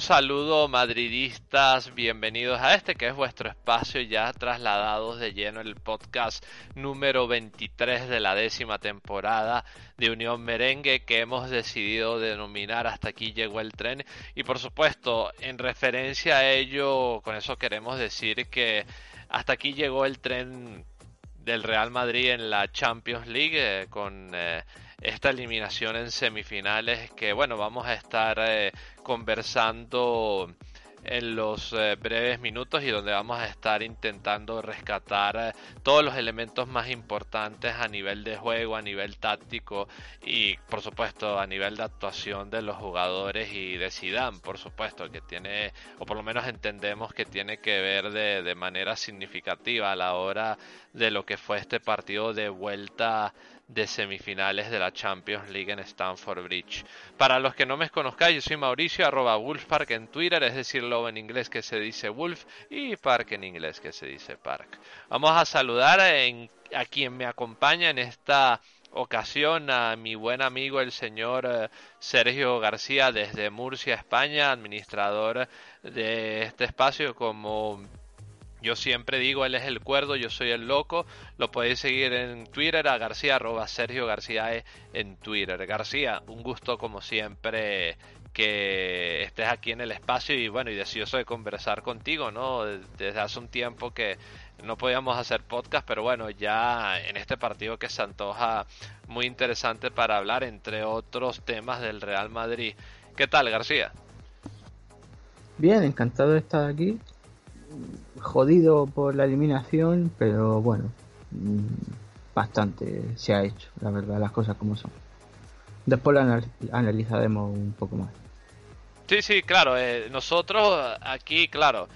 Saludo madridistas, bienvenidos a este que es vuestro espacio ya trasladados de lleno el podcast número 23 de la décima temporada de Unión Merengue que hemos decidido denominar hasta aquí llegó el tren y por supuesto en referencia a ello con eso queremos decir que hasta aquí llegó el tren del Real Madrid en la Champions League eh, con eh, esta eliminación en semifinales que bueno vamos a estar eh, conversando en los eh, breves minutos y donde vamos a estar intentando rescatar eh, todos los elementos más importantes a nivel de juego, a nivel táctico y por supuesto a nivel de actuación de los jugadores y de Zidane, por supuesto, que tiene, o por lo menos entendemos que tiene que ver de, de manera significativa a la hora de lo que fue este partido de vuelta de semifinales de la Champions League en Stamford Bridge. Para los que no me conozcáis, yo soy Mauricio, arroba Wolfpark en Twitter, es decir, lo en inglés que se dice Wolf y Park en inglés que se dice Park. Vamos a saludar a quien me acompaña en esta ocasión a mi buen amigo el señor eh, Sergio García desde Murcia, España, administrador de este espacio como yo siempre digo, él es el cuerdo, yo soy el loco. Lo podéis seguir en Twitter a García, arroba Sergio García e en Twitter. García, un gusto como siempre que estés aquí en el espacio y bueno, y deseoso de conversar contigo, ¿no? Desde hace un tiempo que no podíamos hacer podcast, pero bueno, ya en este partido que se antoja muy interesante para hablar, entre otros temas del Real Madrid. ¿Qué tal, García? Bien, encantado de estar aquí jodido por la eliminación, pero bueno, mm, bastante se ha hecho, la verdad, las cosas como son. Después lo analizaremos un poco más. Sí, sí, claro, eh, nosotros aquí, claro,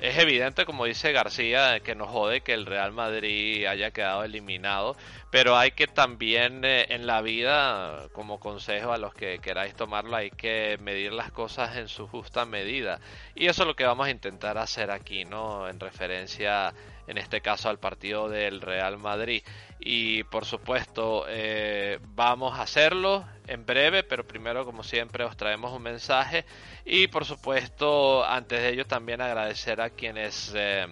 es evidente, como dice García, que nos jode que el Real Madrid haya quedado eliminado, pero hay que también eh, en la vida, como consejo a los que queráis tomarlo, hay que medir las cosas en su justa medida. Y eso es lo que vamos a intentar hacer aquí, ¿no? En referencia, en este caso, al partido del Real Madrid. Y por supuesto, eh, vamos a hacerlo en breve, pero primero, como siempre, os traemos un mensaje. Y por supuesto, antes de ello, también agradecer a quienes eh,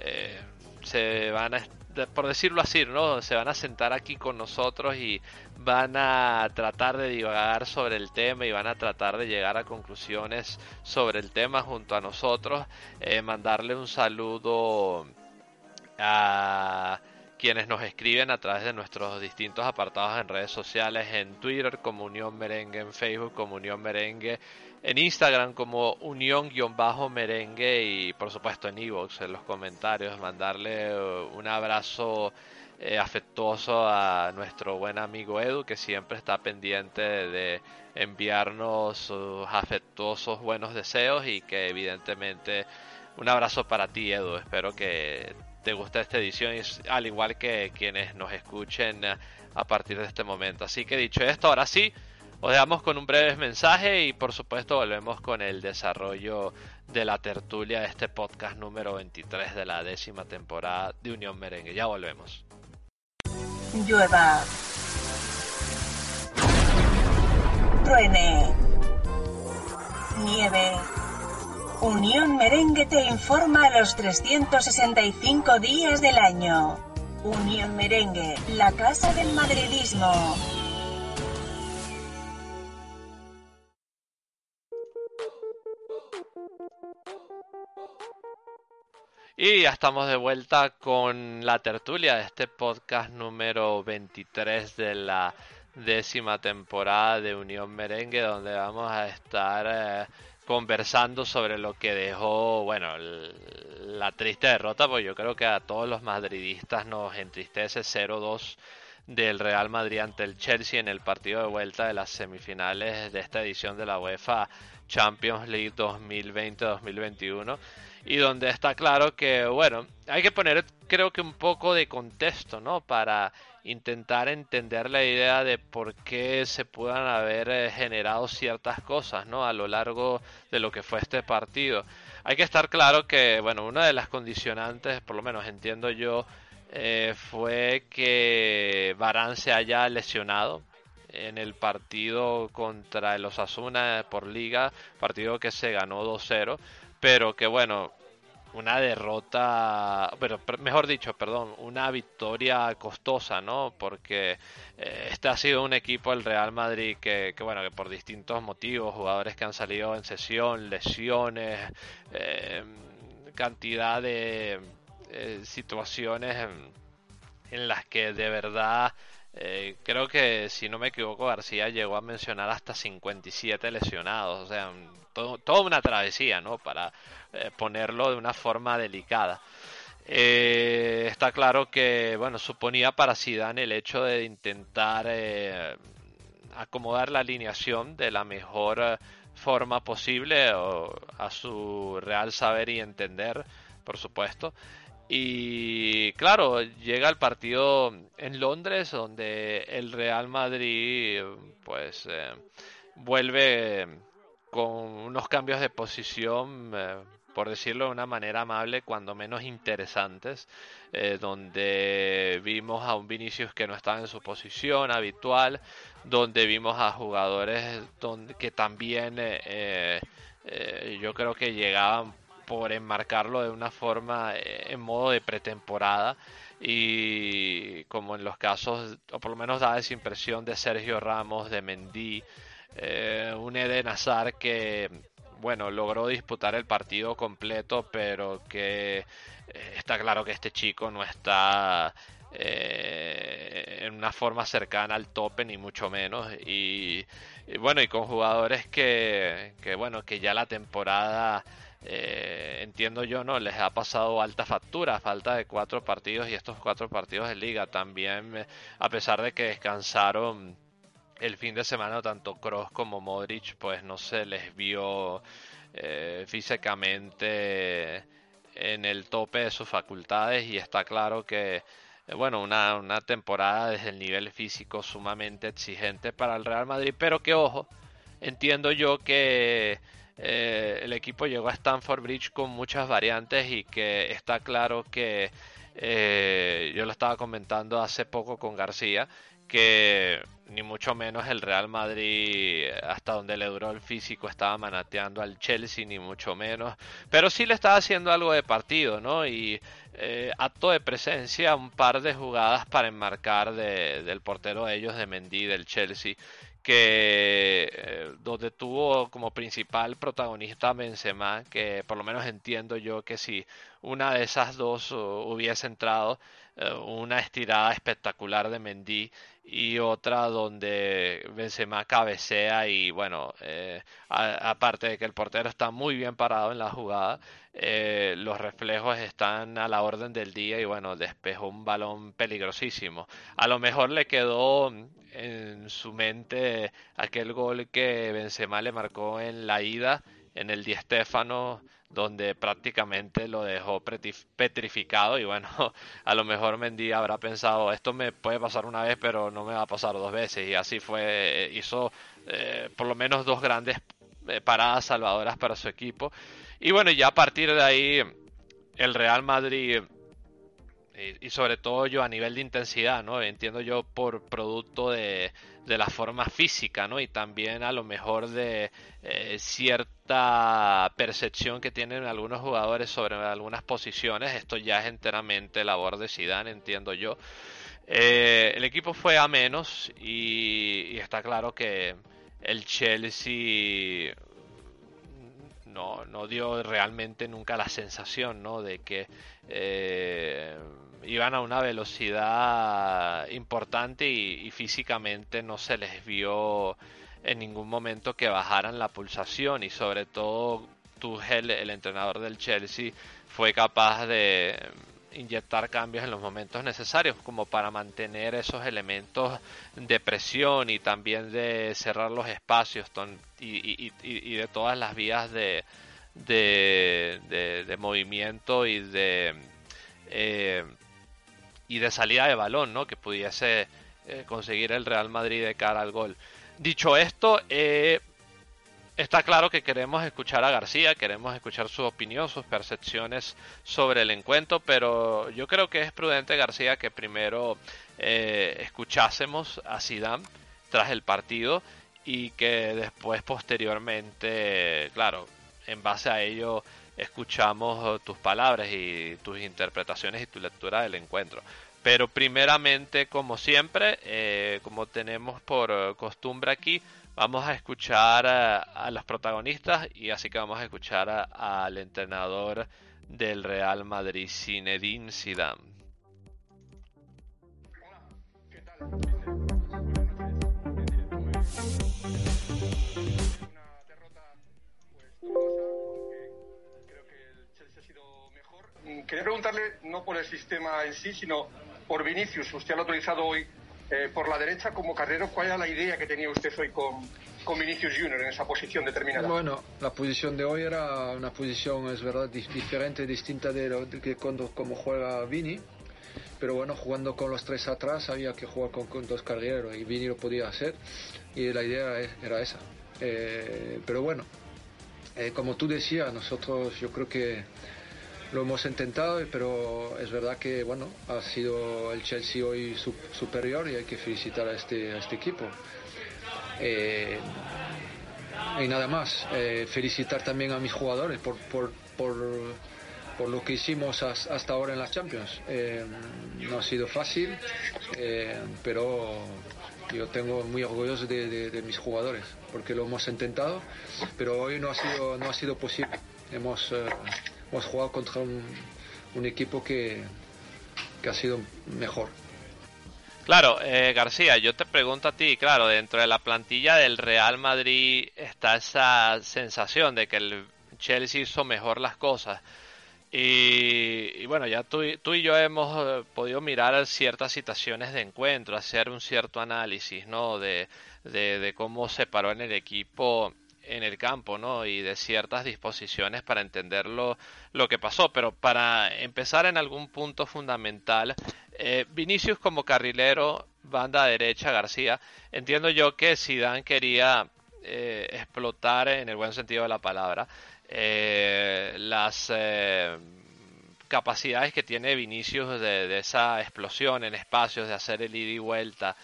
eh, se van a, por decirlo así, ¿no? Se van a sentar aquí con nosotros y van a tratar de divagar sobre el tema y van a tratar de llegar a conclusiones sobre el tema junto a nosotros. mandarle un saludo a quienes nos escriben a través de nuestros distintos apartados en redes sociales, en Twitter como Unión Merengue, en Facebook como Unión Merengue, en Instagram como Unión-Merengue y por supuesto en Evox, en los comentarios, mandarle uh, un abrazo eh, afectuoso a nuestro buen amigo Edu que siempre está pendiente de enviarnos sus afectuosos buenos deseos y que evidentemente un abrazo para ti Edu, espero que te gusta esta edición, al igual que quienes nos escuchen a partir de este momento. Así que dicho esto, ahora sí, os dejamos con un breve mensaje y por supuesto volvemos con el desarrollo de la tertulia de este podcast número 23 de la décima temporada de Unión Merengue. Ya volvemos. Llueva. Truene. Nieve Unión Merengue te informa a los 365 días del año. Unión Merengue, la casa del madridismo. Y ya estamos de vuelta con la tertulia de este podcast número 23 de la décima temporada de Unión Merengue, donde vamos a estar eh, conversando sobre lo que dejó, bueno, la triste derrota, pues yo creo que a todos los madridistas nos entristece 0-2 del Real Madrid ante el Chelsea en el partido de vuelta de las semifinales de esta edición de la UEFA Champions League 2020-2021 y donde está claro que, bueno, hay que poner creo que un poco de contexto, ¿no? Para intentar entender la idea de por qué se puedan haber eh, generado ciertas cosas, ¿no? A lo largo de lo que fue este partido. Hay que estar claro que, bueno, una de las condicionantes, por lo menos entiendo yo, eh, fue que Barán se haya lesionado en el partido contra el Osasuna por liga, partido que se ganó 2-0, pero que bueno, una derrota, pero mejor dicho, perdón, una victoria costosa, ¿no? Porque eh, este ha sido un equipo, el Real Madrid, que, bueno, que por distintos motivos, jugadores que han salido en sesión, lesiones, eh, cantidad de eh, situaciones en, las que de verdad creo que si no me equivoco García llegó a mencionar hasta 57 lesionados, o sea, toda una travesía, ¿no? Para eh, ponerlo de una forma delicada. Eh, está claro que, bueno, suponía para Zidane el hecho de intentar eh, acomodar la alineación de la mejor forma posible a su real saber y entender, por supuesto. Y claro, llega el partido en Londres donde el Real Madrid pues vuelve con unos cambios de posición por decirlo de una manera amable, cuando menos interesantes, eh, donde vimos a un Vinicius que no estaba en su posición habitual, donde vimos a jugadores que también eh, eh, yo creo que llegaban por enmarcarlo de una forma en modo de pretemporada y como en los casos, o por lo menos da esa impresión de Sergio Ramos, de Mendy, un Eden Hazard que bueno, logró disputar el partido completo, pero que eh, está claro que este chico no está eh, en una forma cercana al tope, ni mucho menos. Y, bueno, y con jugadores que, que, bueno, que ya la temporada, eh, entiendo yo, no les ha pasado alta factura, falta de cuatro partidos y estos cuatro partidos de liga. También, a pesar de que descansaron el fin de semana tanto Cross como Modric pues no se les vio eh, físicamente en el tope de sus facultades. Y está claro que eh, bueno una, una, temporada desde el nivel físico sumamente exigente para el Real Madrid. Pero que ojo entiendo yo que eh, el equipo llegó a Stanford Bridge con muchas variantes y que está claro que yo lo estaba comentando hace poco con García que ni mucho menos el Real Madrid, hasta donde le duró el físico, estaba manateando al Chelsea, ni mucho menos. Pero sí le estaba haciendo algo de partido, ¿no? Y eh, acto de presencia, un par de jugadas para enmarcar del portero de ellos, de Mendy, del Chelsea, que eh, donde tuvo como principal protagonista Benzema, que por lo menos entiendo yo que si una de esas dos uh, hubiese entrado, una estirada espectacular de Mendy y otra donde Benzema cabecea y bueno, eh, aparte de que el portero está muy bien parado en la jugada, eh, los reflejos están a la orden del día y bueno, despejó un balón peligrosísimo. A lo mejor le quedó en su mente aquel gol que Benzema le marcó en la ida en el Di Stéfano donde prácticamente lo dejó petrificado y bueno, a lo mejor Mendy habrá pensado esto me puede pasar una vez pero no me va a pasar dos veces y así fue, hizo eh, por lo menos dos grandes eh, paradas salvadoras para su equipo y bueno, ya a partir de ahí el Real Madrid y, sobre todo yo a nivel de intensidad, ¿no? Entiendo yo por producto de, la forma física, ¿no? Y también a lo mejor de eh, cierta percepción que tienen algunos jugadores sobre algunas posiciones. Esto ya es enteramente labor de Zidane, entiendo yo. Eh, el equipo fue a menos y, y está claro que el Chelsea no, no dio realmente nunca la sensación ¿no? de que eh, iban a una velocidad importante y, físicamente no se les vio en ningún momento que bajaran la pulsación y sobre todo Tuchel, el entrenador del Chelsea, fue capaz de inyectar cambios en los momentos necesarios como para mantener esos elementos de presión y también de cerrar los espacios y, de todas las vías de, de, movimiento y de eh, y de salida de balón ¿no? que pudiese eh, conseguir el Real Madrid de cara al gol dicho esto eh, Está claro que queremos escuchar a García, queremos escuchar su opinión, sus percepciones sobre el encuentro, pero yo creo que es prudente, García, que primero eh, escuchásemos a Zidane tras el partido y que después, posteriormente, claro, en base a ello, escuchamos tus palabras y tus interpretaciones y tu lectura del encuentro. Pero primeramente, como siempre, eh, como tenemos por costumbre aquí, Vamos a escuchar a, los protagonistas y así que vamos a escuchar al entrenador del Real Madrid, Zinedine Zidane. Quería preguntarle, no por el sistema en sí, sino por Vinicius. Usted lo ha autorizado hoy eh, por la derecha como carrero, ¿cuál era la idea que tenía usted hoy con, con Vinicius Junior en esa posición determinada? Bueno, la posición de hoy era una posición, es verdad, diferente, distinta de, lo, que cuando como juega Vini. Pero bueno, jugando con los tres atrás había que jugar con, dos carreros y Vini lo podía hacer y la idea era esa. Eh, pero bueno, eh, como tú decías, nosotros yo creo que lo hemos intentado, pero es verdad que bueno, ha sido el Chelsea hoy superior y hay que felicitar a este, este equipo. Eh, y nada más, eh, felicitar también a mis jugadores por, por, por, lo que hicimos hasta ahora en las Champions. Eh, no ha sido fácil, pero yo tengo muy orgulloso de, de, mis jugadores porque lo hemos intentado, pero hoy no ha sido, no ha sido posible. Hemos hemos jugado contra un, equipo que, ha sido mejor. Claro, eh, García, yo te pregunto a ti, claro, dentro de la plantilla del Real Madrid está esa sensación de que el Chelsea hizo mejor las cosas. Y, bueno, ya tú, tú, y yo hemos eh, podido mirar ciertas situaciones de encuentro, hacer un cierto análisis, ¿no? De, de, de cómo se paró en el equipo en el campo, ¿no? Y de ciertas disposiciones para entender lo, que pasó. Pero para empezar en algún punto fundamental, eh, Vinicius como carrilero, banda derecha García, entiendo yo que Zidane quería eh, explotar, en el buen sentido de la palabra, eh, las capacidades que tiene Vinicius de, esa explosión en espacios, de hacer el ida y vuelta.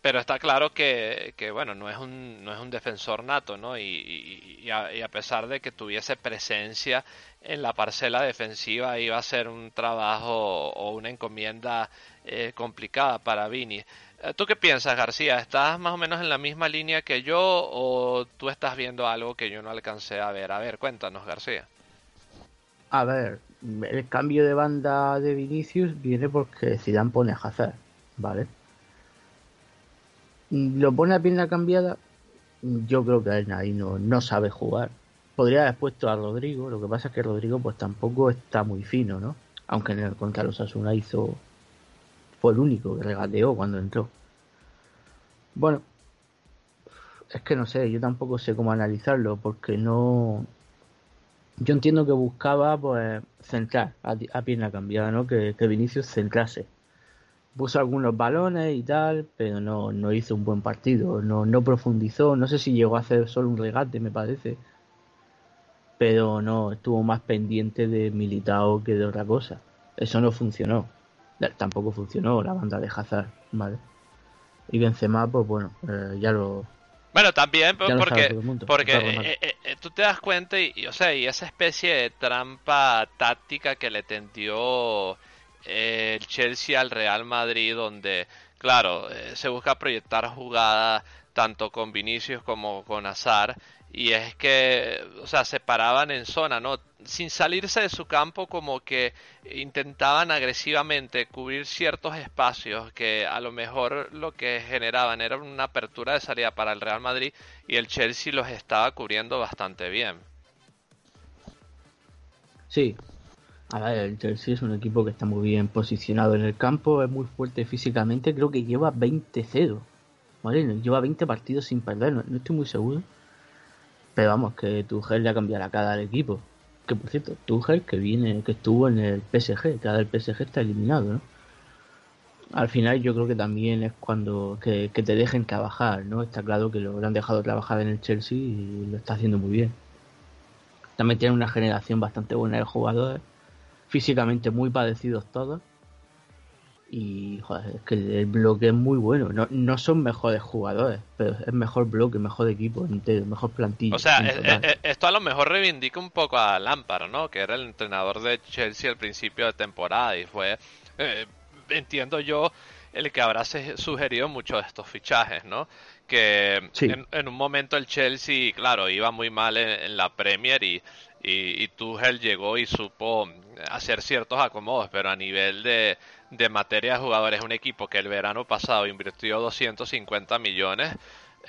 Pero está claro que, bueno, no es un, no es un defensor nato, ¿no? Y, a, pesar de que tuviese presencia en la parcela defensiva, iba a ser un trabajo o una encomienda eh, complicada para Vini. Eh, ¿Tú qué piensas, García? ¿Estás más o menos en la misma línea que yo o tú estás viendo algo que yo no alcancé a ver? A ver, cuéntanos, García. A ver, el cambio de banda de Vinicius viene porque Zidane pone a Hazard, ¿vale? Lo pone a pierna cambiada, yo creo que ahí no, no sabe jugar. Podría haber puesto a Rodrigo, lo que pasa es que Rodrigo pues tampoco está muy fino, ¿no? Aunque en el contra los Asuna hizo fue el único que regateó cuando entró. Bueno, es que no sé, yo tampoco sé cómo analizarlo porque no yo entiendo que buscaba pues centrar a, pierna cambiada, ¿no? Que, que Vinicius centrase puso algunos balones y tal, pero no, no hizo un buen partido, no, no profundizó, no sé si llegó a hacer solo un regate, me parece, pero no, estuvo más pendiente de Militao que de otra cosa. Eso no funcionó. Tampoco funcionó la banda de Hazard, ¿vale? Y Benzema, pues bueno, eh, ya lo... Bueno, también porque, porque eh, eh, tú te das cuenta y, o sea, y esa especie de trampa táctica que le tendió el Chelsea al Real Madrid, donde, claro, eh, se busca proyectar jugadas tanto con Vinicius como con Azar, y es que, o sea, se paraban en zona, ¿no? Sin salirse de su campo, como que intentaban agresivamente cubrir ciertos espacios que a lo mejor lo que generaban era una apertura de salida para el Real Madrid y el Chelsea los estaba cubriendo bastante bien. Sí, a ver, el Chelsea es un equipo que está muy bien posicionado en el campo, es muy fuerte físicamente, creo que lleva 20-0, ¿vale? Lleva 20 partidos sin perder, no, estoy muy seguro. Pero vamos, que Tuchel le ha cambiado la cara al equipo. Que por cierto, Tuchel que viene, que estuvo en el PSG, que ahora PSG está eliminado, ¿no? Al final yo creo que también es cuando que, te dejen trabajar, ¿no? Está claro que lo, lo han dejado trabajar en el Chelsea y lo está haciendo muy bien. También tiene una generación bastante buena de jugadores físicamente muy parecidos todos. Y joder, es que el bloque es muy bueno. No, no son mejores jugadores, pero es mejor bloque, mejor equipo entero, mejor plantilla. O sea, esto a lo mejor reivindica un poco a Lampard, ¿no? Que era el entrenador de Chelsea al principio de temporada y fue, eh, entiendo yo, el que habrá sugerido muchos de estos fichajes, ¿no? Que en, un momento el Chelsea, claro, iba muy mal en la Premier y y, y Tuchel llegó y supo hacer ciertos acomodos, pero a nivel de, de materia de jugadores, un equipo que el verano pasado invirtió 250 millones,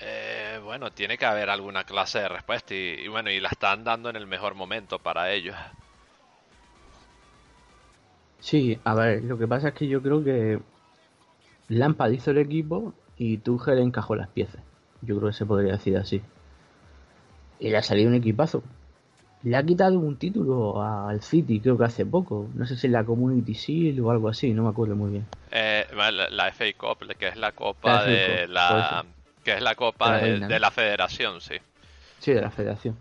eh, bueno, tiene que haber alguna clase de respuesta y, bueno, y la están dando en el mejor momento para ellos. Sí, a ver, lo que pasa es que yo creo que Lampard hizo el equipo y Tuchel encajó las piezas. Yo creo que se podría decir así. Y le ha salido un equipazo le ha quitado un título al City, creo que hace poco. No sé si la Community Shield o algo así, no me acuerdo muy bien. Eh, la, FA Cup, que es la copa de la que es la copa de, la Federación, sí. Sí, de la Federación.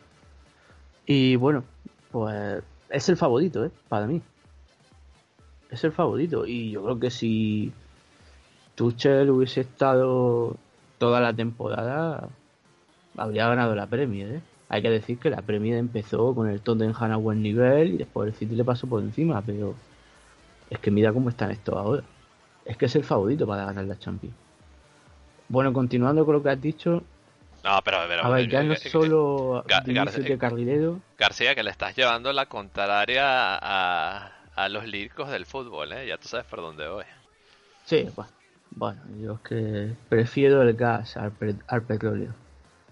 Y bueno, pues es el favorito, ¿eh? Para mí. Es el favorito. Y yo creo que si Tuchel hubiese estado toda la temporada, habría ganado la Premier, ¿eh? Hay que decir que la Premier empezó con el Tottenham a buen nivel y después el City le pasó por encima, pero es que mira cómo están estos ahora. Es que es el favorito para ganar la Champions. Bueno, continuando con lo que has dicho. No, pero, a ver, ya no solo de Carrilero. García, que le estás llevando la contraria a, a los líricos del fútbol, ¿eh? Ya tú sabes por dónde voy. Sí, bueno, bueno yo es que prefiero el gas al, al petróleo,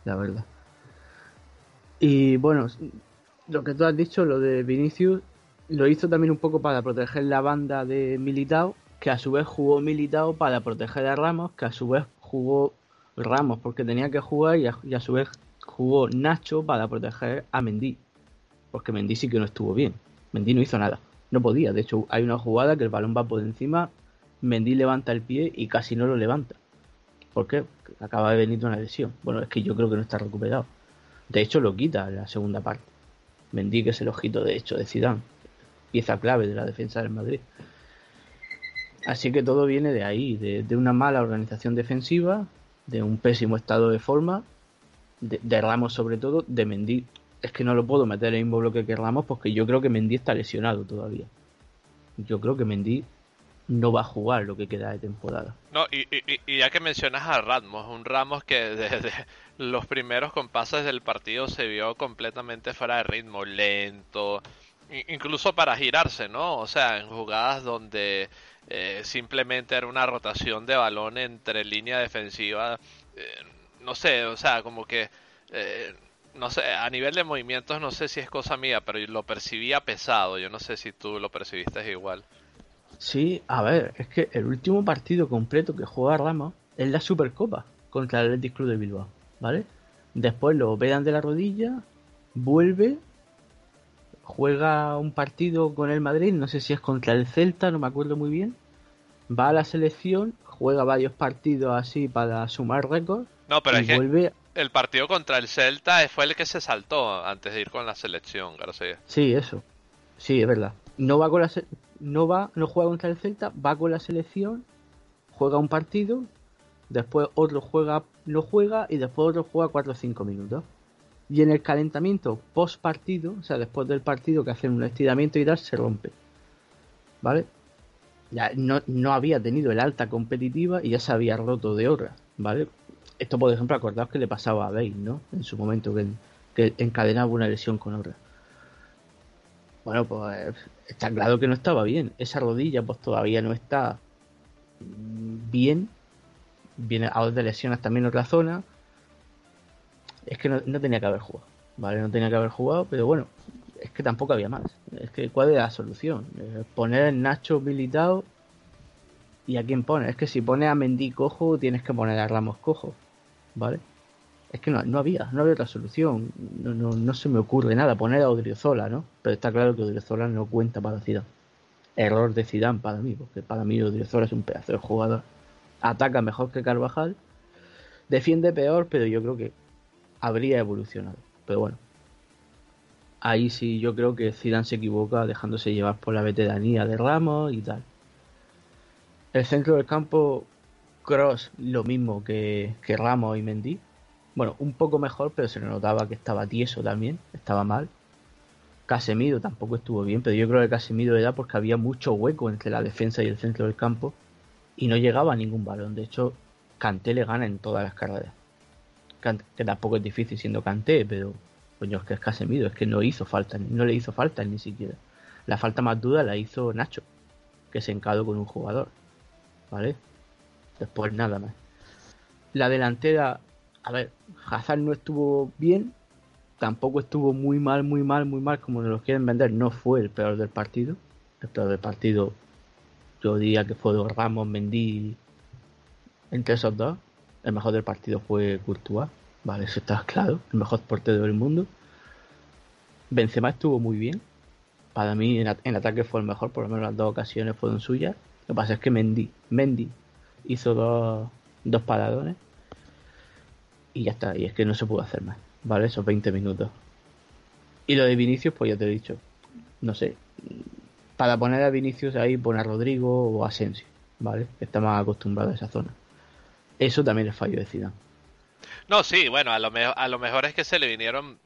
la verdad. Y bueno, lo que tú has dicho, lo de Vinicius, lo hizo también un poco para proteger la banda de Militao, que a su vez jugó Militao para proteger a Ramos, que a su vez jugó Ramos porque tenía que jugar y a, su vez jugó Nacho para proteger a Mendy, porque Mendy sí que no estuvo bien. Mendy no hizo nada, no podía. De hecho, hay una jugada que el balón va por encima, Mendy levanta el pie y casi no lo levanta. ¿Por qué? Acaba de venir una lesión. Bueno, es que yo creo que no está recuperado. De hecho, lo quita la segunda parte. Mendy, que es el ojito de hecho de Zidane, pieza clave de la defensa del Madrid. Así que todo viene de ahí, de, una mala organización defensiva, de un pésimo estado de forma, de, Ramos sobre todo, de Mendy. Es que no lo puedo meter en el mismo bloque que Ramos porque yo creo que Mendy está lesionado todavía. Yo creo que Mendy no va a jugar lo que queda de temporada. No, y, y, ya que mencionas a Ramos, un Ramos que desde los primeros compases del partido se vio completamente fuera de ritmo, lento, incluso para girarse, ¿no? O sea, en jugadas donde eh, simplemente era una rotación de balón entre línea defensiva, eh, no sé, o sea, como que... Eh, no sé, a nivel de movimientos no sé si es cosa mía, pero lo percibía pesado. Yo no sé si tú lo percibiste igual. Sí, a ver, es que el último partido completo que juega Ramos es la Supercopa contra el Athletic Club de Bilbao, ¿vale? Después lo operan de la rodilla, vuelve, juega un partido con el Madrid, no sé si es contra el Celta, no me acuerdo muy bien. Va a la selección, juega varios partidos así para sumar récords. No, pero es vuelve... que el partido contra el Celta fue el que se saltó antes de ir con la selección, García. Sí, eso. Sí, es verdad. No va con la no va, no juega contra el Celta, va con la selección, juega un partido, después otro juega, no juega y después otro juega 4 o 5 minutos. Y en el calentamiento post partido, o sea, después del partido que hacen un estiramiento y tal, se rompe. ¿Vale? Ya no, no había tenido el alta competitiva y ya se había roto de hora, ¿vale? esto, por ejemplo, acordaos que le pasaba a Bale, ¿no? En su momento, que, que encadenaba una lesión con otra. Bueno, pues está claro que no estaba bien. Esa rodilla, pues todavía no está bien. Viene a de lesiones también otra zona. Es que no, tenía que haber jugado. ¿Vale? No tenía que haber jugado, pero bueno, es que tampoco había más. Es que, ¿cuál es la solución? Eh, poner el Nacho habilitado ¿Y a quién pone? Es que si pone a Mendy cojo, tienes que poner a Ramos cojo. ¿Vale? Es que no, no había, no había otra solución. No, no, no, se me ocurre nada. Poner a Odriozola, ¿no? Pero está claro que Odriozola no cuenta para Zidane. Error de Zidane para mí, porque para mí Odriozola es un pedazo de jugador. Ataca mejor que Carvajal. Defiende peor, pero yo creo que habría evolucionado. Pero bueno. Ahí sí yo creo que Zidane se equivoca dejándose llevar por la veteranía de Ramos y tal. El centro del campo, Cross, lo mismo que, Ramos y Mendy. Bueno, un poco mejor, pero se le notaba que estaba tieso también, estaba mal. Casemiro tampoco estuvo bien, pero yo creo que Casemiro era porque había mucho hueco entre la defensa y el centro del campo y no llegaba a ningún balón. De hecho, Canté le gana en todas las carreras. que tampoco es difícil siendo Canté, pero coño, es que es Casemiro, es que no hizo falta, no le hizo falta ni siquiera. La falta más dura la hizo Nacho, que se encadó con un jugador. ¿vale? Después nada más. La delantera, a ver, Hazard no estuvo bien, tampoco estuvo muy mal, muy mal, muy mal como nos lo quieren vender. No fue el peor del partido. El peor del partido, yo diría que fue Ramos, Mendy, entre esos dos. El mejor del partido fue Courtois, vale, eso está claro. El mejor portero del mundo. Benzema estuvo muy bien. Para mí en, en ataque fue el mejor, por lo menos las dos ocasiones fueron suyas. Lo que pasa es que Mendy, Mendy hizo dos, dos paradones y ya está. Y es que no se pudo hacer más, ¿vale? Esos 20 minutos. Y lo de Vinicius, pues ya te he dicho, no sé. Para poner a Vinicius ahí, pone a Rodrigo o a Asensio, ¿vale? Que está más acostumbrado a esa zona. Eso también es fallo de Zidane. No, sí, bueno, a lo, a lo mejor es que se le vinieron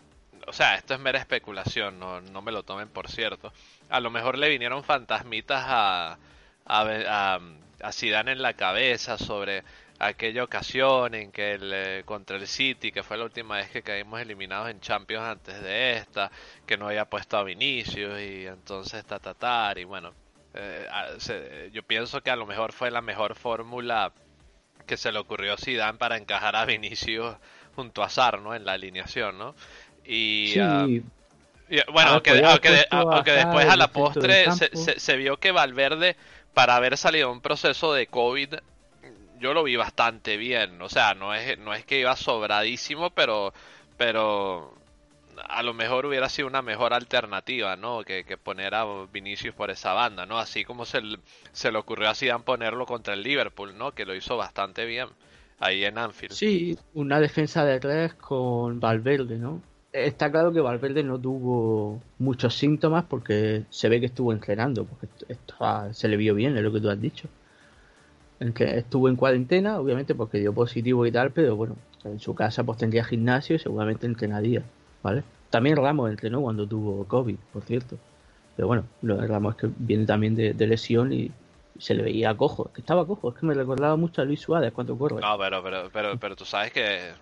o sea, esto es mera especulación, no, no me lo tomen por cierto. A lo mejor le vinieron fantasmitas a, a, a, Zidane en la cabeza sobre aquella ocasión en que el, eh, contra el City, que fue la última vez que caímos eliminados en Champions antes de esta, que no había puesto a Vinicius y entonces tatatar y bueno, eh, yo pienso que a lo mejor fue la mejor fórmula que se le ocurrió a Zidane para encajar a Vinicius junto a Sar, ¿no? En la alineación, ¿no? Y, ah, bueno, aunque, después a la postre se, se, vio que Valverde para haber salido un proceso de COVID, yo lo vi bastante bien. O sea, no es, no es que iba sobradísimo, pero, pero a lo mejor hubiera sido una mejor alternativa, ¿no? Que, poner a Vinicius por esa banda, ¿no? Así como se, se le ocurrió a Zidane ponerlo contra el Liverpool, ¿no? Que lo hizo bastante bien ahí en Anfield. Sí, una defensa de tres con Valverde, ¿no? está claro que Valverde no tuvo muchos síntomas porque se ve que estuvo entrenando, porque esto, se le vio bien, es lo que tú has dicho. En que estuvo en cuarentena, obviamente porque dio positivo y tal, pero bueno, en su casa pues tendría gimnasio y seguramente entrenaría, ¿vale? También Ramos entrenó cuando tuvo COVID, por cierto. Pero bueno, lo de Ramos es que viene también de, lesión y se le veía cojo, que estaba cojo, es que me recordaba mucho a Luis Suárez cuando corre. No, pero, pero, pero, pero tú sabes que, eh,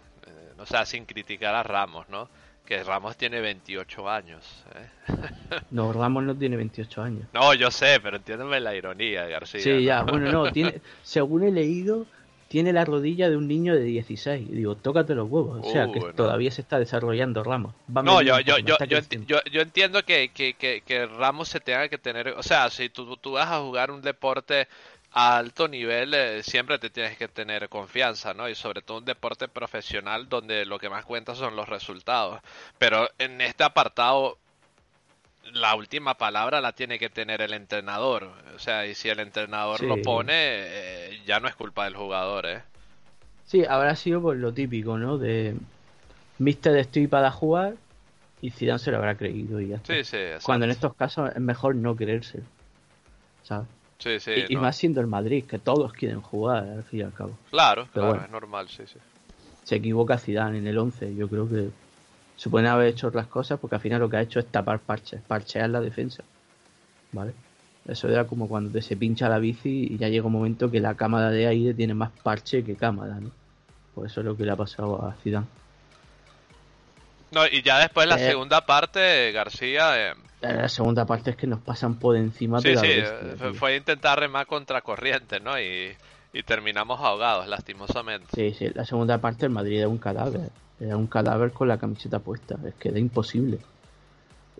o sea, sin criticar a Ramos, ¿no? Que Ramos tiene 28 años. ¿eh? No, Ramos no tiene 28 años. No, yo sé, pero entiéndeme la ironía, García. Sí, ya, bueno, no, tiene, según he leído, tiene la rodilla de un niño de 16. Digo, tócate los huevos. O sea, uh, que todavía se está desarrollando Ramos. no, yo, yo, yo, yo, entiendo que, que, que, que, Ramos se tenga que tener. O sea, si tú, tú vas a jugar un deporte a alto nivel eh, siempre te tienes que tener confianza, ¿no? Y sobre todo un deporte profesional donde lo que más cuenta son los resultados. Pero en este apartado la última palabra la tiene que tener el entrenador. O sea, y si el entrenador lo pone, eh, ya no es culpa del jugador, ¿eh? Sí, habrá sido por lo típico, ¿no? De Mister estoy para jugar y Zidane se lo habrá creído y ya Sí, sí, Cuando en estos casos es mejor no creerse, ¿sabes? Y, más siendo el Madrid, que todos quieren jugar al fin y al cabo. Claro, claro, es normal, sí, sí. Se equivoca Zidane en el 11, yo creo que pueden haber hecho otras cosas porque al final lo que ha hecho es tapar parches, parchear la defensa. ¿Vale? Eso era como cuando te se pincha la bici y ya llega un momento que la cámara de aire tiene más parche que cámara, ¿no? Pues eso es lo que le ha pasado a Zidane. No, y ya después la Eh, segunda parte, García... eh, La segunda parte es que nos pasan por encima sí, de la sí, bestia, eh, fue intentar remar contra corriente, ¿no? Y, y terminamos ahogados, lastimosamente. Sí, sí, la segunda parte el Madrid era un cadáver. Era un cadáver con la camiseta puesta. Es que era imposible.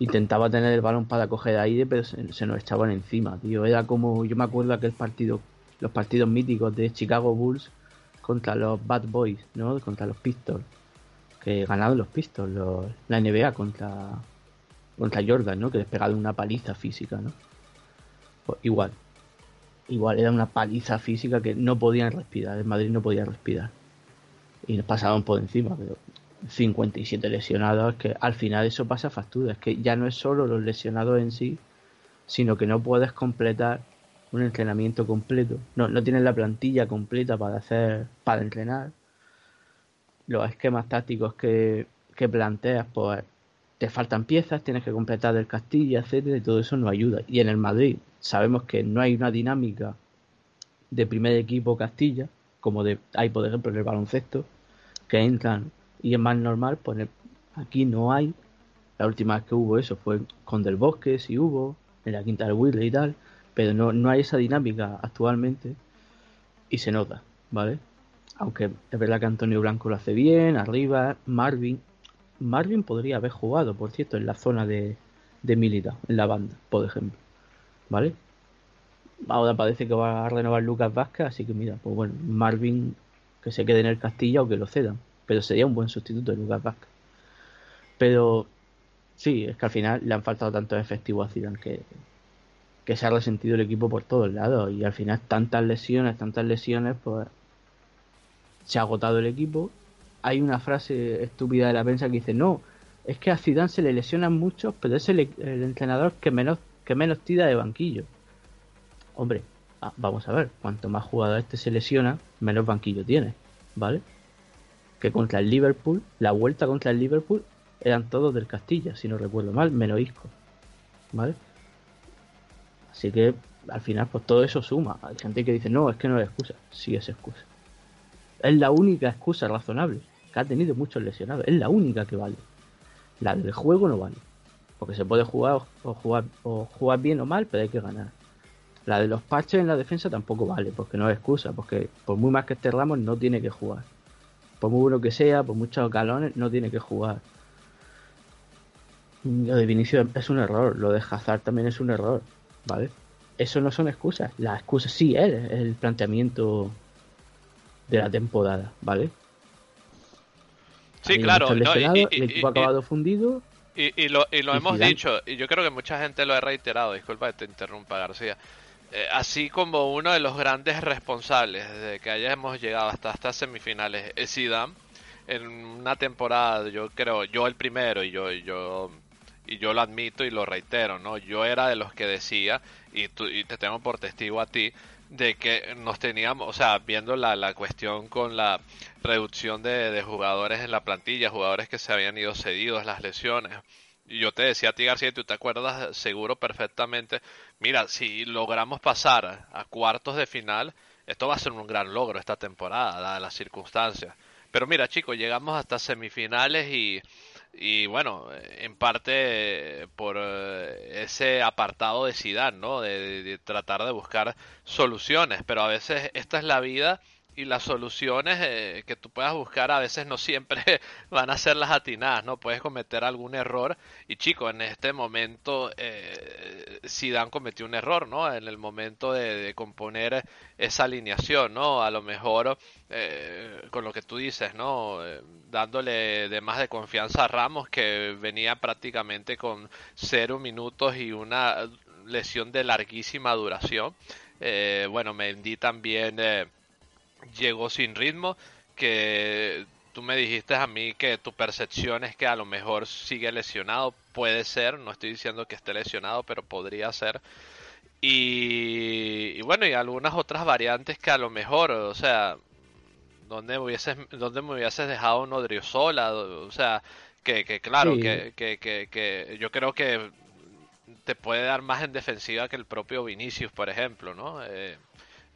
Intentaba tener el balón para coger aire, pero se, se nos echaban encima, tío. Era como, yo me acuerdo aquel partido, los partidos míticos de Chicago Bulls contra los Bad Boys, ¿no? Contra los Pistols. Que ganaron los Pistols, los- la NBA contra, contra Jordan, ¿no? Que les una paliza física, ¿no? Pues igual. Igual era una paliza física que no podían respirar. El Madrid no podía respirar. Y nos pasaban por encima, pero 57 lesionados, es que al final eso pasa factura. Es que ya no es solo los lesionados en sí, sino que no puedes completar un entrenamiento completo. No, no tienes la plantilla completa para hacer, para entrenar. Los esquemas tácticos que, que planteas, pues te faltan piezas, tienes que completar el Castilla, etcétera, y todo eso no ayuda. Y en el Madrid sabemos que no hay una dinámica de primer equipo Castilla, como de hay por ejemplo en el baloncesto, que entran y es más normal, pues aquí no hay. La última vez que hubo eso fue con Del Bosque, sí hubo, en la quinta del Whirley y tal, pero no, no hay esa dinámica actualmente y se nota, ¿vale? Aunque es verdad que Antonio Blanco lo hace bien, arriba, Marvin. Marvin podría haber jugado, por cierto, en la zona de, de Milita, en la banda, por ejemplo. ¿Vale? Ahora parece que va a renovar Lucas Vázquez, así que mira, pues bueno, Marvin que se quede en el Castilla o que lo cedan. Pero sería un buen sustituto de Lucas Vázquez. Pero sí, es que al final le han faltado tantos efectivos a Zidane que, que se ha resentido el equipo por todos lados. Y al final tantas lesiones, tantas lesiones, pues se ha agotado el equipo. Hay una frase estúpida de la prensa que dice, no, es que a Zidane se le lesionan muchos, pero es el, entrenador que menos, que menos tira de banquillo. Hombre, ah, vamos a ver, cuanto más jugador este se lesiona, menos banquillo tiene, ¿vale? Que contra el Liverpool, la vuelta contra el Liverpool, eran todos del Castilla, si no recuerdo mal, menos Isco, ¿vale? Así que al final, pues todo eso suma. Hay gente que dice, no, es que no es excusa. Sí es excusa. Es la única excusa razonable. Que ha tenido muchos lesionados. Es la única que vale. La del juego no vale. Porque se puede jugar o jugar, o jugar bien o mal, pero hay que ganar. La de los parches en la defensa tampoco vale, porque no es excusa. Porque por muy más que esté Ramos, no tiene que jugar. Por muy bueno que sea, por muchos galones, no tiene que jugar. Lo de Vinicius es un error. Lo de Hazard también es un error. ¿Vale? Eso no son excusas. La excusa sí es el planteamiento de la temporada, ¿vale? Sí, claro. no, y- el y- equipo ha acabado fundido. Y, y lo, y lo hemos Zidane- dicho, y yo creo que mucha gente lo ha reiterado, disculpa que te interrumpa García, Eh, así como uno de los grandes responsables de que hayamos llegado hasta estas semifinales es Zidane, en una temporada, yo creo, yo el primero, y yo, y yo, y yo lo admito y lo reitero, ¿no? Yo era de los que decía, y, tú, y te tengo por testigo a ti, de que nos teníamos, o sea, viendo la, la cuestión con la reducción de, de jugadores en la plantilla, jugadores que se habían ido cedidos, las lesiones. Y yo te decía a ti, García, tú te acuerdas seguro perfectamente, mira, si logramos pasar a cuartos de final, esto va a ser un gran logro esta temporada, dadas las circunstancias. Pero mira, chicos, llegamos hasta semifinales y, y bueno, en parte eh, por eh, ese apartado de Zidane, ¿no? De, de- de tratar de buscar soluciones, pero a veces esta es la vida y las soluciones eh, que tú puedas buscar a veces no siempre van a ser las atinadas, ¿no? Puedes cometer algún error y chico, en este momento eh, Zidane cometió un error, ¿no? En el momento de, de componer esa alineación, ¿no? A lo mejor eh, con lo que tú dices, ¿no? Eh, dándole de más de confianza a Ramos que venía prácticamente con cero minutos y una lesión de larguísima duración. Eh, bueno, Mendy también eh, llegó sin ritmo, que tú me dijiste a mí que tu percepción es que a lo mejor sigue lesionado, puede ser, no estoy diciendo que esté lesionado, pero podría ser. Y, y bueno, y algunas otras variantes que a lo mejor, o sea, donde me hubieses, donde me hubieses dejado un Odriozola, o sea, que, que claro, Sí. que, que, que, que yo creo que te puede dar más en defensiva que el propio Vinicius, por ejemplo, ¿no? Eh,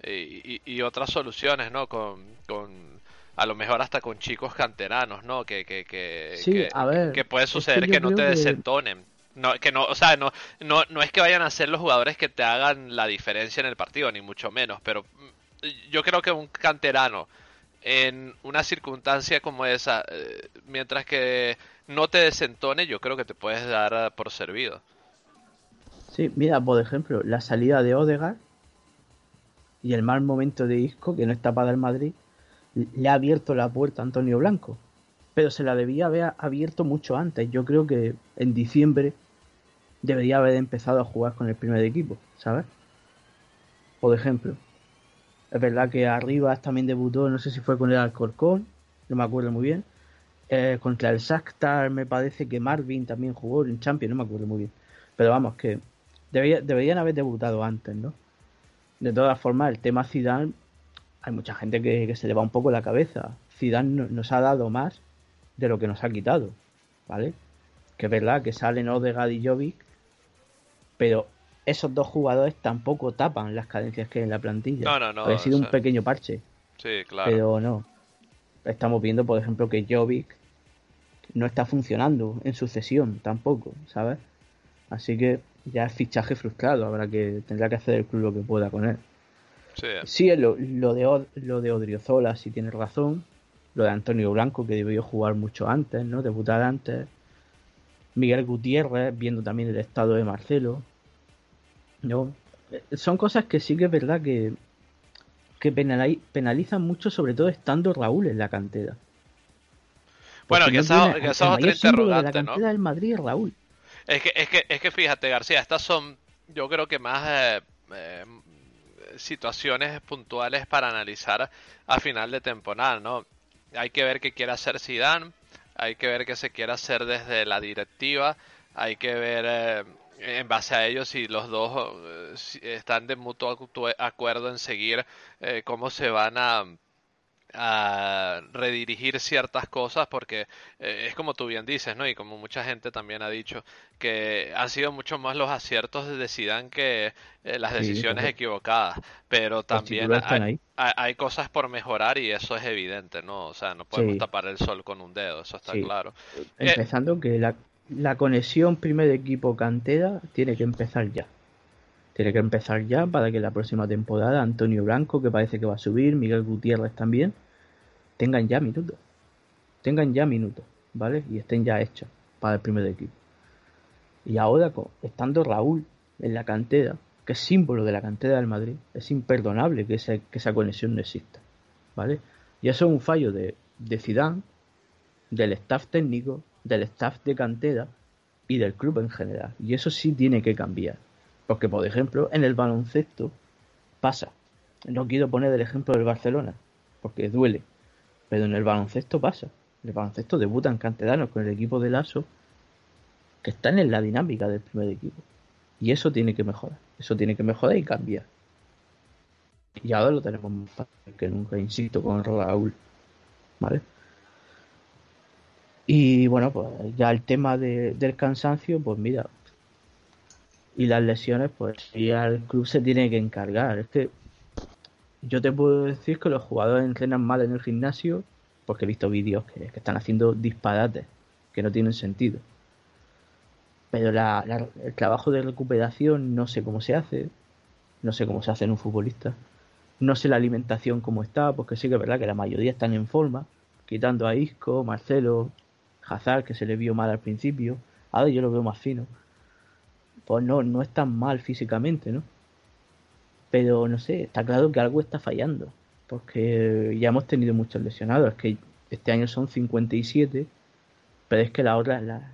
y, y- y otras soluciones, ¿no? Con, con a lo mejor hasta con chicos canteranos, ¿no? Que, que, que, Sí, que, a ver, que puede es que suceder que, no te que- desentonen. No, que no, o sea, no, no, no es que vayan a ser los jugadores que te hagan la diferencia en el partido, ni mucho menos, pero mm, yo creo que un canterano en una circunstancia como esa, eh, mientras que no te desentone, yo creo que te puedes dar eh, por servido. Sí, mira, por ejemplo, la salida de Odegaard y el mal momento de Isco, que no está para el Madrid, le ha abierto la puerta a Antonio Blanco. Pero se la debía haber abierto mucho antes. Yo creo que en diciembre debería haber empezado a jugar con el primer equipo, ¿sabes? Por ejemplo, es verdad que Arribas también debutó, no sé si fue con el Alcorcón, no me acuerdo muy bien. Eh, contra el Shakhtar me parece que Marvin también jugó en Champions, no me acuerdo muy bien. Pero vamos, que debería- deberían haber debutado antes, ¿no? De todas formas, el tema Zidane, hay mucha gente que, que se le va un poco la cabeza. Zidane no- nos ha dado más de lo que nos ha quitado, ¿vale? Que es verdad que salen Odegaard y Jovic, pero esos dos jugadores tampoco tapan las carencias que hay en la plantilla. No, no, no, Habría sido o un pequeño parche, Sí, claro. pero no. Estamos viendo, por ejemplo, que Jovic no está funcionando en sucesión tampoco, ¿sabes? Así que ya es fichaje frustrado, habrá que tendrá que hacer el club lo que pueda con él. Sí, Sí, lo, lo de lo de Odriozola sí tiene razón. Lo de Antonio Blanco, que debió jugar mucho antes, ¿no? Debutar antes. Miguel Gutiérrez, viendo también el estado de Marcelo. ¿No? Eh, Son cosas que sí que es verdad que, que penali- penalizan mucho, sobre todo estando Raúl en la cantera. Bueno, que no esa- tiene- que el esa es otra mayor símbolo de la interrogante, ¿no? cantera del Madrid es Raúl. Es que, es que, es que fíjate, García, estas son, yo creo que más eh, eh, situaciones puntuales para analizar a final de temporada, ¿no? Hay que ver qué quiere hacer Zidane, hay que ver qué se quiere hacer desde la directiva, hay que ver eh, en base a ello si los dos eh, están de mutuo acu- acuerdo en seguir cómo se van a a redirigir ciertas cosas porque eh, es como tú bien dices, ¿no? Y como mucha gente también ha dicho que han sido mucho más los aciertos de Zidane que eh, las Sí, decisiones correcto. equivocadas, pero también hay, hay- hay cosas por mejorar y eso es evidente, ¿no? O sea, no podemos Sí. tapar el sol con un dedo, eso está Sí. claro. Eh, Empezando que la, la conexión primer equipo cantera tiene que empezar ya. Tiene que empezar ya para que la próxima temporada Antonio Blanco, que parece que va a subir, Miguel Gutiérrez también, tengan ya minutos. Tengan ya minutos, ¿vale? Y estén ya hechos para el primer equipo. Y ahora, estando Raúl en la cantera, que es símbolo de la cantera del Madrid, es imperdonable que esa conexión no exista, ¿vale? Y eso es un fallo de, de Zidane, del staff técnico, del staff de cantera y del club en general. Y eso sí tiene que cambiar. Porque, por ejemplo, en el baloncesto pasa. No quiero poner el ejemplo del Barcelona, porque duele. Pero en el baloncesto pasa. En el baloncesto debutan canteranos con el equipo de Lasso que están en la dinámica del primer equipo. Y eso tiene que mejorar. Eso tiene que mejorar y cambiar. Y ahora lo tenemos más fácil que nunca, insisto, con Raúl. ¿Vale? Y bueno, pues ya el tema de- del cansancio, pues mira. Y las lesiones, pues ya el club se tiene que encargar. Es que yo te puedo decir que los jugadores entrenan mal en el gimnasio porque he visto vídeos que, están haciendo disparates que no tienen sentido. Pero la- la- el trabajo de recuperación no sé cómo se hace, no sé cómo se hace en un futbolista, no sé la alimentación cómo está, porque sí que es verdad que la mayoría están en forma, quitando a Isco, Marcelo, Hazard, que se le vio mal al principio, ahora yo lo veo más fino. Pues no, no es tan mal físicamente, ¿no? Pero no sé, está claro que algo está fallando, porque ya hemos tenido muchos lesionados, es que este año son 57, pero es que la otra, la-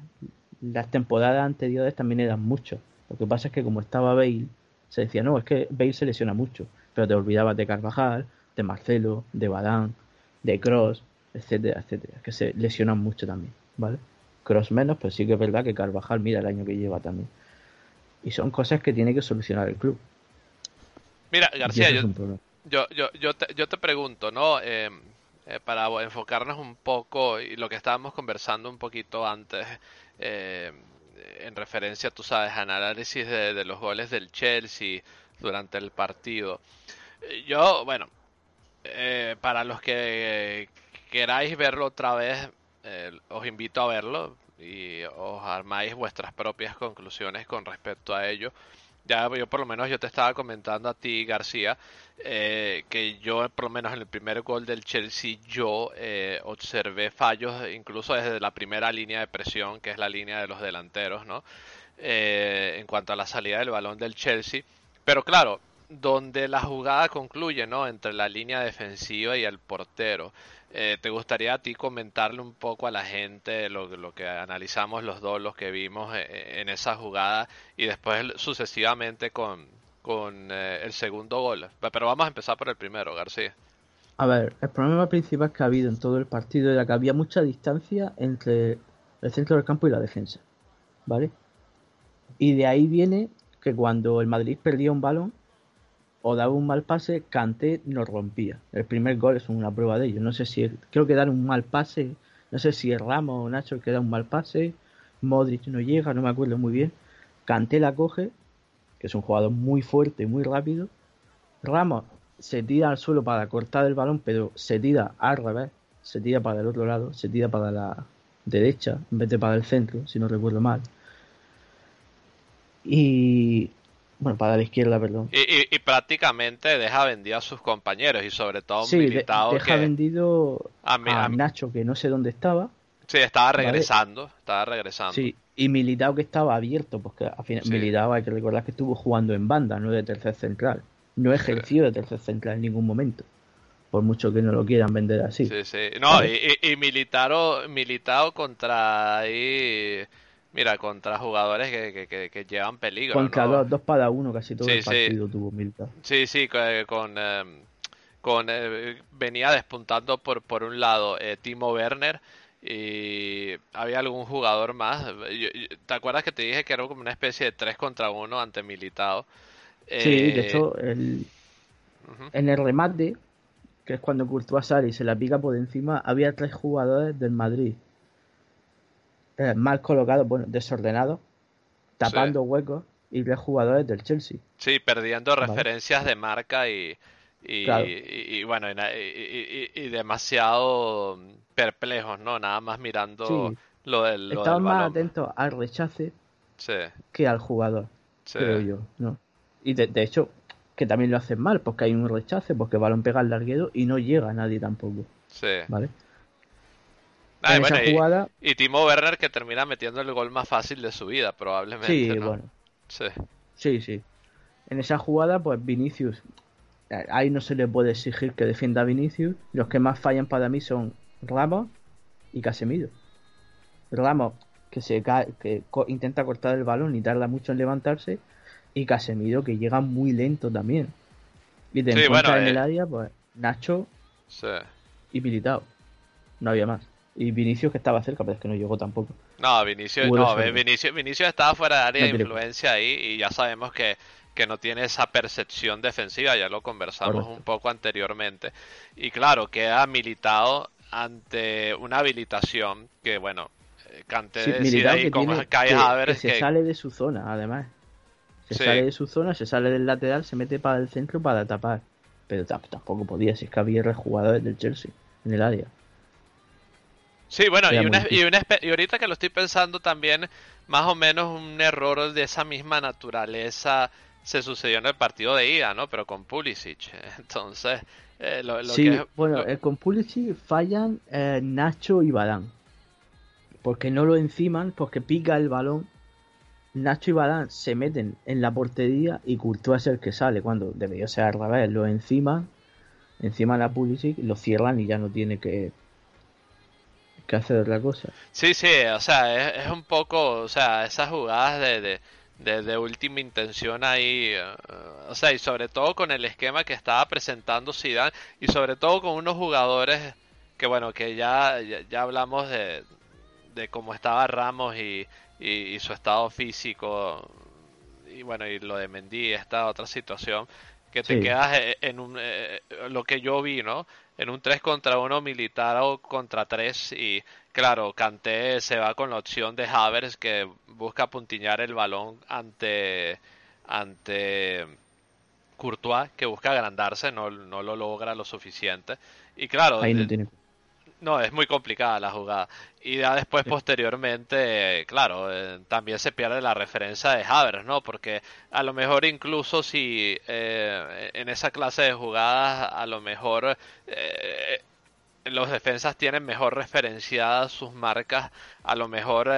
las temporadas anteriores también eran muchos. Lo que pasa es que como estaba Bale, se decía, no, es que Bale se lesiona mucho, pero te olvidabas de Carvajal, de Marcelo, de Badán, de Cross, etcétera, etcétera, que se lesionan mucho también, ¿vale? Cross menos, pero sí que es verdad que Carvajal mira el año que lleva también. Y son cosas que tiene que solucionar el club. Mira, García, yo. Yo, yo, yo, te, yo te pregunto, ¿no? Eh, eh, para enfocarnos un poco y lo que estábamos conversando un poquito antes, eh, en referencia, tú sabes, análisis de, de los goles del Chelsea durante el partido. Eh, Yo, bueno, eh, para los que queráis verlo otra vez, eh, os invito a verlo y os armáis vuestras propias conclusiones con respecto a ello. Ya yo por lo menos yo te estaba comentando a ti, García, eh, que yo por lo menos en el primer gol del Chelsea yo eh, observé fallos incluso desde la primera línea de presión, que es la línea de los delanteros, ¿no? Eh, en cuanto a la salida del balón del Chelsea. Pero claro, donde la jugada concluye, ¿no? Entre la línea defensiva y el portero. Eh, ¿Te gustaría a ti comentarle un poco a la gente lo, lo que analizamos los dos, los que vimos eh, en esa jugada y después sucesivamente con, con eh, el segundo gol? Pero vamos a empezar por el primero, García. A ver, el problema principal que ha habido en todo el partido era que había mucha distancia entre el centro del campo y la defensa, ¿vale? Y de ahí viene que cuando el Madrid perdía un balón, o daba un mal pase, Kanté nos rompía. El primer gol es una prueba de ello. No sé si creo que dar un mal pase, no sé si es Ramos o Nacho que da un mal pase, Modric no llega, no me acuerdo muy bien. Kanté la coge, que es un jugador muy fuerte muy rápido. Ramos se tira al suelo para cortar el balón, pero se tira al revés, se tira para el otro lado, se tira para la derecha en vez de para el centro, si no recuerdo mal. Y bueno, para la izquierda, perdón. Y, prácticamente deja vendido a sus compañeros y sobre todo sí, Militao deja vendido a, Nacho, que no sé dónde estaba. Sí, estaba regresando, estaba regresando. Sí, y Militao que estaba abierto, porque al final Militao hay que recordar que estuvo jugando en banda, no de tercer central. No ejerció de tercer central en ningún momento. Por mucho que no lo quieran vender así. Sí, sí. No, y, y, Militao contra ahí Mira, contra jugadores que, que, llevan peligro. Contra dos, para uno, casi todo el partido tuvo Militao. Sí, sí, con. con em, eh, venía despuntando por, por un lado eh, Timo Werner y había algún jugador más. ¿Te acuerdas que te dije que era como una especie de 3 contra 1 ante Militao? sí, de hecho, el, en el remate, que es cuando Courtois sale y se la pica por encima, había tres jugadores del Madrid eh, mal colocado, bueno, desordenado, tapando huecos y tres jugadores del Chelsea. Sí, perdiendo referencias de marca y, y, bueno, y, demasiado perplejos, ¿no? Nada más mirando lo del. Lo Estaban más atentos al rechace que al jugador, creo yo, ¿no? Y de, hecho, que también lo hacen mal, porque hay un rechace, porque el balón pega al larguero y no llega a nadie tampoco. Sí. ¿Vale? Y, Timo Werner que termina metiendo el gol más fácil de su vida, probablemente. Sí, bueno. Sí. sí, sí. En esa jugada, pues Vinicius, ahí no se le puede exigir que defienda a Vinicius. Los que más fallan para mí son Ramos y Casemiro. Ramos, que se cae, que intenta cortar el balón y tarda mucho en levantarse. Y Casemiro, que llega muy lento también. Y te encuentras en el eh. área, pues Nacho y Militao. No había más. Y Vinicius que estaba cerca, pero es que no llegó tampoco. No, Vinicius, no, Vinicius, Vinicius estaba fuera de área de influencia ahí y ya sabemos que, que no tiene esa percepción defensiva, ya lo conversamos un poco anteriormente. Y claro, queda militado ante una habilitación que, bueno, Cante sí, decide ahí como cae a ver que, se sale de su zona, además. Se sale de su zona, se sale del lateral, se mete para el centro para tapar. Pero tampoco podía, si es que había jugadores del Chelsea en el área. Sí, bueno, y, una, y, y, ahorita que lo estoy pensando también, más o menos un error de esa misma naturaleza se sucedió en el partido de ida, ¿no? Pero con Pulisic. Entonces, eh, lo, sí, que, bueno, eh, con Pulisic fallan eh, Nacho y Badán. Porque no lo enciman, porque pica el balón. Nacho y Badán se meten en la portería y Courtois es el que sale cuando debería ser al revés. Lo enciman, enciman a Pulisic, lo cierran y ya no tiene que que hacer otra cosa. Sí, sí, o sea, es, un poco, o sea, esas jugadas de, de, última intención ahí, eh, o sea, y sobre todo con el esquema que estaba presentando Zidane y sobre todo con unos jugadores que bueno, que ya, ya, hablamos de, de cómo estaba Ramos y, y, su estado físico y bueno, y lo de Mendy, esta otra situación que te quedas e, en un, eh, lo que yo vi, ¿no? En un 3 contra 1 militar o contra 3 y claro, Kanté se va con la opción de Havers que busca puntiñar el balón ante ante Courtois que busca agrandarse, no, no lo logra lo suficiente. Y claro, No, es muy complicada la jugada. Y ya después, posteriormente, claro, eh, también se pierde la referencia de Havers, ¿no? Porque a lo mejor incluso si eh, en esa clase de jugadas, a lo mejor eh, los defensas tienen mejor referenciadas sus marcas, a lo mejor,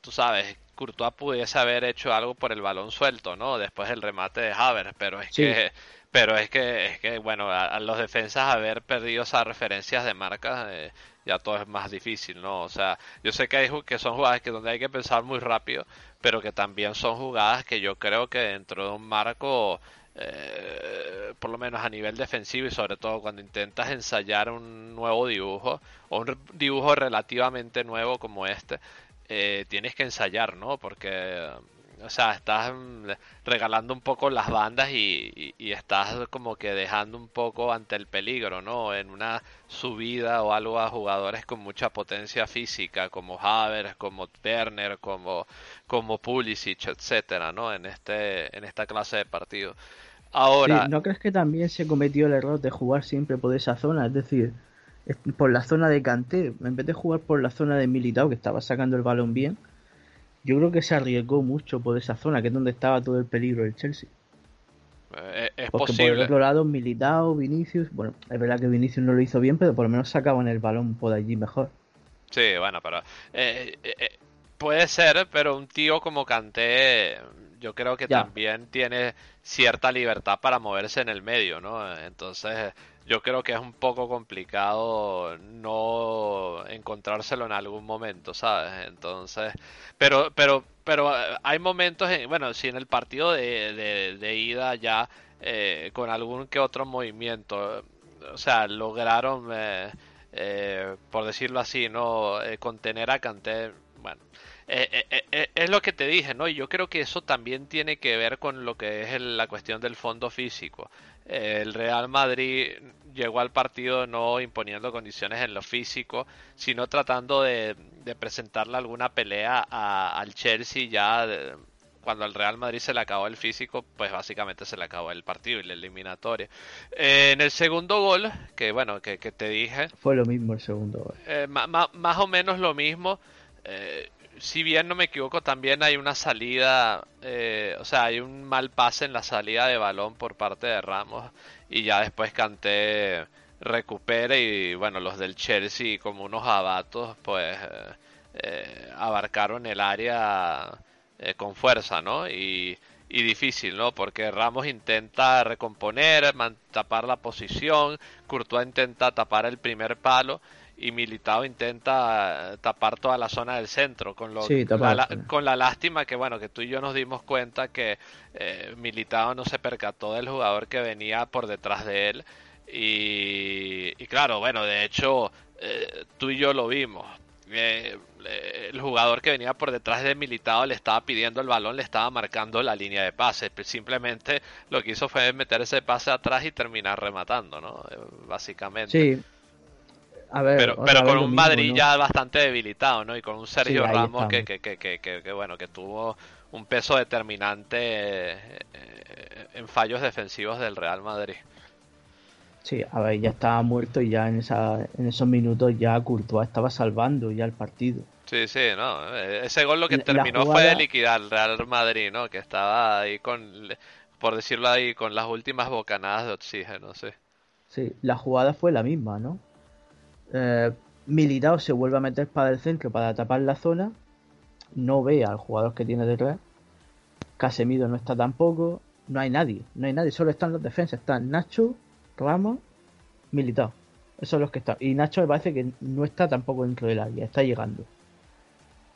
tú sabes, Courtois pudiese haber hecho algo por el balón suelto, ¿no? Después del remate de Havers, pero es que pero es que, es que bueno, a, los defensas haber perdido esas referencias de marca, eh, ya todo es más difícil, ¿no? O sea, yo sé que, hay, que son jugadas que donde hay que pensar muy rápido, pero que también son jugadas que yo creo que dentro de un marco, eh, por lo menos a nivel defensivo y sobre todo cuando intentas ensayar un nuevo dibujo o un dibujo relativamente nuevo como este, eh, tienes que ensayar, ¿no? Porque o sea, estás mm, regalando un poco las bandas y, estás como que dejando un poco ante el peligro, ¿no? En una subida o algo a jugadores con mucha potencia física, como Havers, como Werner, como, como Pulisic, etcétera, ¿no? En este, en esta clase de partido. Ahora. ¿No crees que también se cometió el error de jugar siempre por esa zona? Es decir, por la zona de Canté, en vez de jugar por la zona de Militao, que estaba sacando el balón bien yo creo que se arriesgó mucho por esa zona, que es donde estaba todo el peligro del Chelsea. Eh, es Porque posible. por el otro lado, Militao, Vinicius, bueno, es verdad que Vinicius no lo hizo bien, pero por lo menos sacaban el balón por allí mejor. Sí, bueno, pero eh, eh, puede ser, pero un tío como Kanté, yo creo que también tiene cierta libertad para moverse en el medio, ¿no? Entonces, yo creo que es un poco complicado no encontrárselo en algún momento, ¿sabes? Entonces, pero, pero, pero eh, hay momentos, en, bueno, si en el partido de, de, ida ya eh, con algún que otro movimiento, o sea, lograron, eh, por decirlo así, no contener a Kanté, bueno. Es lo que te dije, ¿no? Y yo creo que eso también tiene que ver con lo que es la cuestión del fondo físico el Real Madrid llegó al partido no imponiendo condiciones en lo físico, sino tratando de, presentarle alguna pelea al Chelsea ya cuando al Real Madrid se le acabó el físico, pues básicamente se le acabó el partido y la eliminatoria. Eh, en el segundo gol, que bueno, que, te dije... Fue lo mismo el segundo gol. Eh, más o menos lo mismo. Eh, si bien no me equivoco, también hay una salida, eh, o sea, hay un mal pase en la salida de balón por parte de Ramos y ya después Canté recupere y bueno, los del Chelsea como unos abatos pues eh, eh, abarcaron el área con fuerza, ¿no? Y, y difícil, ¿no? Porque Ramos intenta recomponer, tapar la posición, Courtois intenta tapar el primer palo y Militao intenta tapar toda la zona del centro con lo la, con la lástima que bueno que tú y yo nos dimos cuenta que eh, Militao no se percató del jugador que venía por detrás de él y, claro bueno de hecho eh, tú y yo lo vimos eh, el jugador que venía por detrás de Militao le estaba pidiendo el balón, le estaba marcando la línea de pase. Simplemente lo que hizo fue meter ese pase atrás y terminar rematando, ¿no? Básicamente. Sí, pero, pero con un Madrid ya bastante debilitado, ¿no? Y con un Sergio Ramos que, que, que, que, bueno, que tuvo un peso determinante eh, en fallos defensivos del Real Madrid. Sí, a ver, ya estaba muerto y ya en, esa, en esos minutos ya Courtois estaba salvando ya el partido. Sí, sí, no. Ese gol lo que terminó fue de liquidar al Real Madrid, ¿no? Que estaba ahí con, por decirlo ahí, con las últimas bocanadas de oxígeno, sí. Sí, la jugada fue la misma, ¿no? Eh, Militao se vuelve a meter para el centro para tapar la zona. No ve al jugador que tiene detrás. Casemido no está tampoco. No hay nadie. No hay nadie. Solo están los defensas. Están Nacho, Ramos, Militao. Esos son los que están. Y Nacho me parece que no está tampoco dentro del área. Está llegando.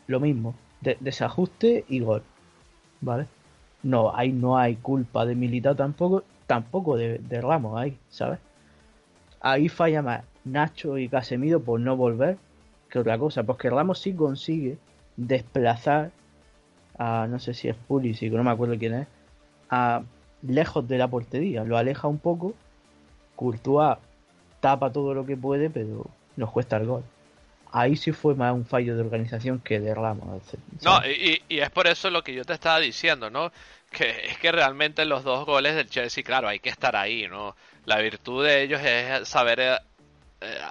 Lo mismo. desajuste y gol. ¿Vale? No, ahí no hay culpa de Militao tampoco. Tampoco de, de Ramos ahí, ¿sabes? Ahí falla más Nacho y Casemiro por no volver que otra cosa, porque Ramos sí consigue desplazar a, no sé si es Pulisic, no me acuerdo quién es, a lejos de la portería, lo aleja un poco, Courtois tapa todo lo que puede, pero nos cuesta el gol. Ahí sí fue más un fallo de organización que de Ramos. No, y, y, es por eso lo que yo te estaba diciendo, ¿no? Que es que realmente los dos goles del Chelsea, claro, hay que estar ahí, ¿no? La virtud de ellos es saber eh,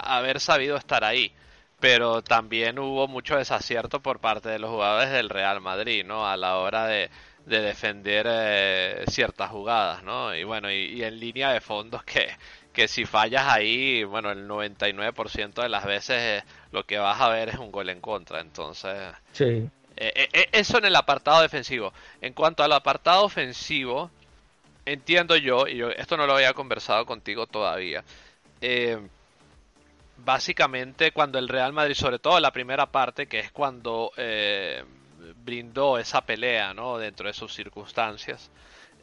haber sabido estar ahí. Pero también hubo mucho desacierto por parte de los jugadores del Real Madrid, ¿no? A la hora de, de defender eh, ciertas jugadas, ¿no? Y bueno, y, en línea de fondos que, que si fallas ahí, bueno, el 99% de las veces lo que vas a ver es un gol en contra, entonces... Sí. eso en el apartado defensivo. En cuanto al apartado ofensivo, entiendo yo, y yo, esto no lo había conversado contigo todavía, eh, básicamente cuando el Real Madrid, sobre todo la primera parte, que es cuando eh, brindó esa pelea ¿no? dentro de sus circunstancias,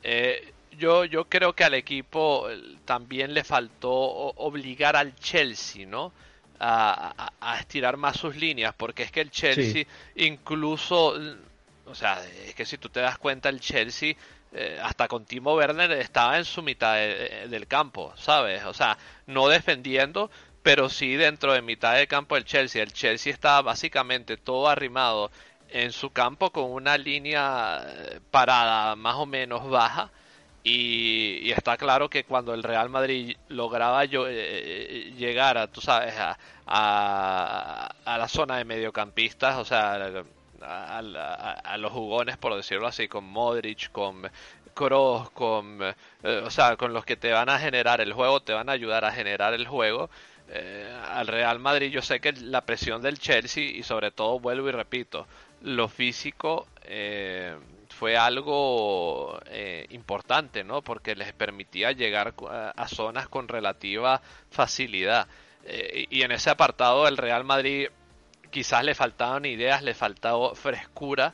eh, yo, yo creo que al equipo también le faltó obligar al Chelsea, ¿no? A, estirar más sus líneas, porque es que el Chelsea incluso, o sea, es que si tú te das cuenta, el Chelsea eh, hasta con Timo Werner estaba en su mitad del campo, ¿sabes? O sea, no defendiendo, pero sí dentro de mitad del campo del Chelsea. El Chelsea estaba básicamente todo arrimado en su campo con una línea eh, parada más o menos baja. Y, está claro que cuando el Real Madrid lograba yo, eh, llegar a, tú sabes, a, a, la zona de mediocampistas, o sea, a, los jugones, por decirlo así, con Modric, con Kroos, con, eh, o sea, con los que te van a generar el juego, te van a ayudar a generar el juego. Eh, al Real Madrid yo sé que la presión del Chelsea y sobre todo vuelvo y repito, lo físico eh, fue algo importante, ¿no? Porque les permitía llegar a, zonas con relativa facilidad. y en ese apartado el Real Madrid quizás le faltaban ideas, le faltaba frescura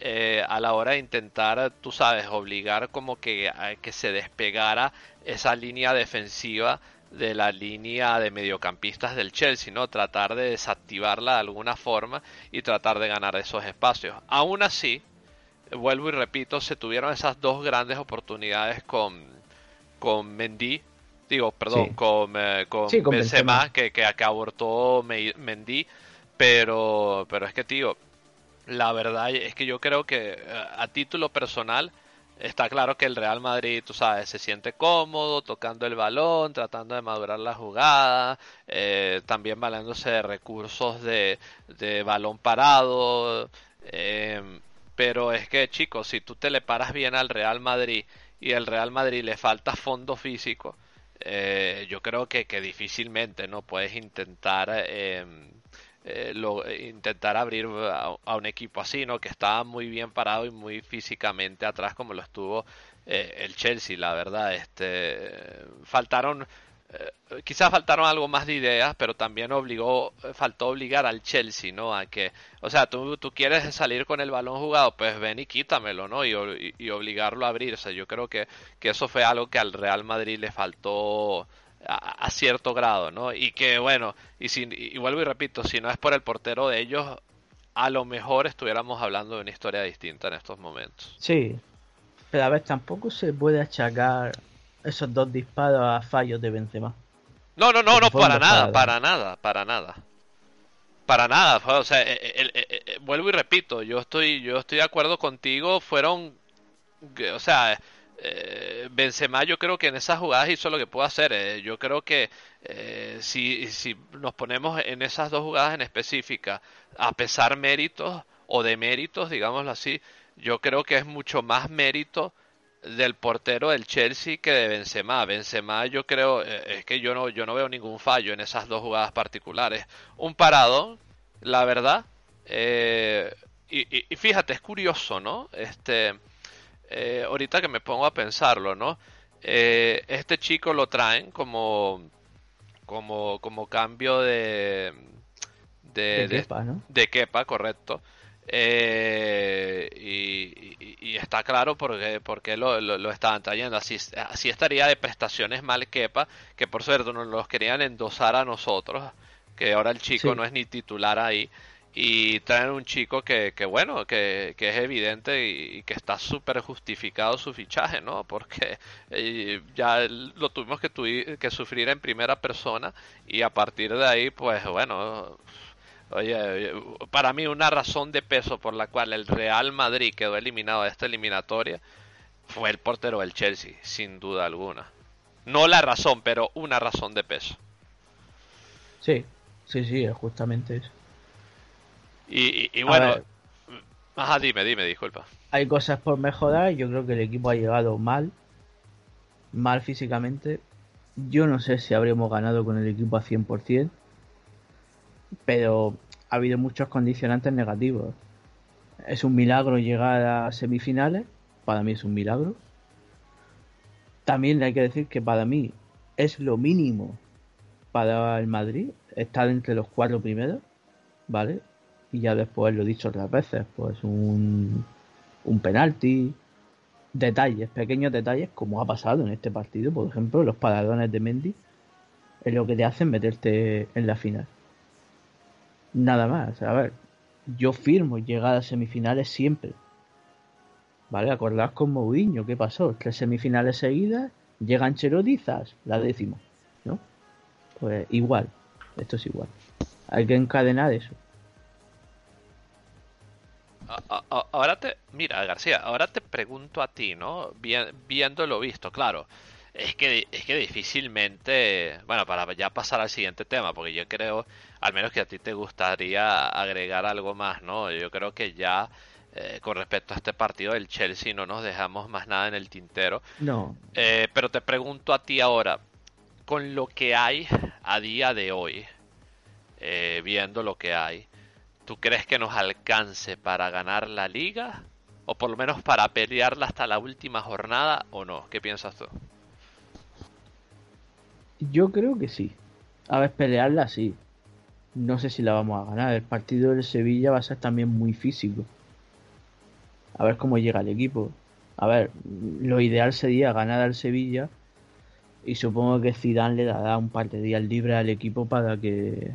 eh, a la hora de intentar, tú sabes, obligar como que a que se despegara esa línea defensiva de la línea de mediocampistas del Chelsea, ¿no? Tratar de desactivarla de alguna forma y tratar de ganar esos espacios. Aún así, vuelvo y repito, se tuvieron esas dos grandes oportunidades con, con Mendy, digo, perdón, con, eh, con, Benzema, que, que, que abortó Mendy pero, pero es que, tío, la verdad es que yo creo que eh, a título personal está claro que el Real Madrid, tú sabes, se siente cómodo tocando el balón, tratando de madurar la jugada, eh, también valiéndose de recursos de, de balón parado. Eh, pero es que, chicos, si tú te le paras bien al Real Madrid y el Real Madrid le falta fondo físico, yo creo que, que difícilmente no puedes intentar eh, lo, eh, intentar abrir a, un equipo así, ¿no? Que estaba muy bien parado y muy físicamente atrás como lo estuvo eh, el Chelsea, la verdad. Este, faltaron, quizás faltaron algo más de ideas, pero también obligó, faltó obligar al Chelsea, ¿no? A que, o sea, tú, tú quieres salir con el balón jugado, pues ven y quítamelo, ¿no? Y, y obligarlo a abrirse. Yo creo que, que eso fue algo que al Real Madrid le faltó a, cierto grado, ¿no? Y que bueno, y, si, y vuelvo y repito, si no es por el portero de ellos, a lo mejor estuviéramos hablando de una historia distinta en estos momentos. Sí, pero a ver, tampoco se puede achacar esos dos disparos a fallos de Benzema. No, no, no, no, para nada, para nada, para nada. Para nada, o sea, vuelvo y repito, yo estoy, yo estoy de acuerdo contigo, fueron, o sea, eh, Benzema yo creo que en esas jugadas hizo lo que pudo hacer. Eh, yo creo que eh, si, si nos ponemos en esas dos jugadas en específica, a pesar méritos o de méritos, digámoslo así, yo creo que es mucho más mérito del portero del Chelsea que de Benzema. Benzema yo creo, es que yo no, yo no veo ningún fallo en esas dos jugadas particulares. Un parado, la verdad. y, y, y, fíjate, es curioso, ¿no? Este, eh, ahorita que me pongo a pensarlo, ¿no? Eh, este chico lo traen como, como, como cambio de, de, de Kepa, ¿no? De Kepa, correcto. Eh, y, está claro porque, porque lo, lo, estaban trayendo. Así, así estaría de prestaciones mal Kepa, que por cierto nos los querían endosar a nosotros, que ahora el chico no es ni titular ahí y traen un chico que, que bueno, que, que, es evidente y, que está súper justificado su fichaje, ¿no? Porque eh, ya lo tuvimos que, que sufrir en primera persona y a partir de ahí, pues bueno, oye, para mí una razón de peso por la cual el Real Madrid quedó eliminado de esta eliminatoria fue el portero del Chelsea, sin duda alguna. No la razón, pero una razón de peso. Sí, sí, sí, es justamente eso. Y, y- y A bueno, ajá, dime, dime, disculpa. Hay cosas por mejorar, yo creo que el equipo ha llegado mal, mal físicamente. Yo no sé si habríamos ganado con el equipo a 100%, pero ha habido muchos condicionantes negativos. Es un milagro llegar a semifinales, para mí es un milagro. También hay que decir que para mí es lo mínimo para el Madrid estar entre los cuatro primeros, ¿vale? Y ya después lo he dicho otras veces, pues un, un penalti, detalles, pequeños detalles, como ha pasado en este partido, por ejemplo, los paradones de Mendy, es lo que te hacen meterte en la final. Nada más, a ver, yo firmo llegar a semifinales siempre. ¿Vale? Acordás con Mourinho, ¿qué pasó? Tres semifinales seguidas, llegan Cherodizas, la décima, ¿no? Pues igual, esto es igual. Hay que encadenar eso. A- a- a- Ahora te, mira, García, ahora te pregunto a ti, ¿no? Bien- viendo lo visto, claro. Es que, es que difícilmente, bueno, para ya pasar al siguiente tema, porque yo creo, al menos que a ti te gustaría agregar algo más, ¿no? Yo creo que ya, eh, con respecto a este partido del Chelsea, no nos dejamos más nada en el tintero. No, Eh, pero te pregunto a ti ahora, con lo que hay a día de hoy, eh, viendo lo que hay, ¿tú crees que nos alcance para ganar la liga? ¿O por lo menos para pelearla hasta la última jornada o no? ¿Qué piensas tú? Yo creo que sí. A ver, pelearla sí. No sé si la vamos a ganar. El partido del Sevilla va a ser también muy físico. A ver cómo llega el equipo. A ver, lo ideal sería ganar al Sevilla. Y supongo que Zidane le dará un par de días libres al equipo para que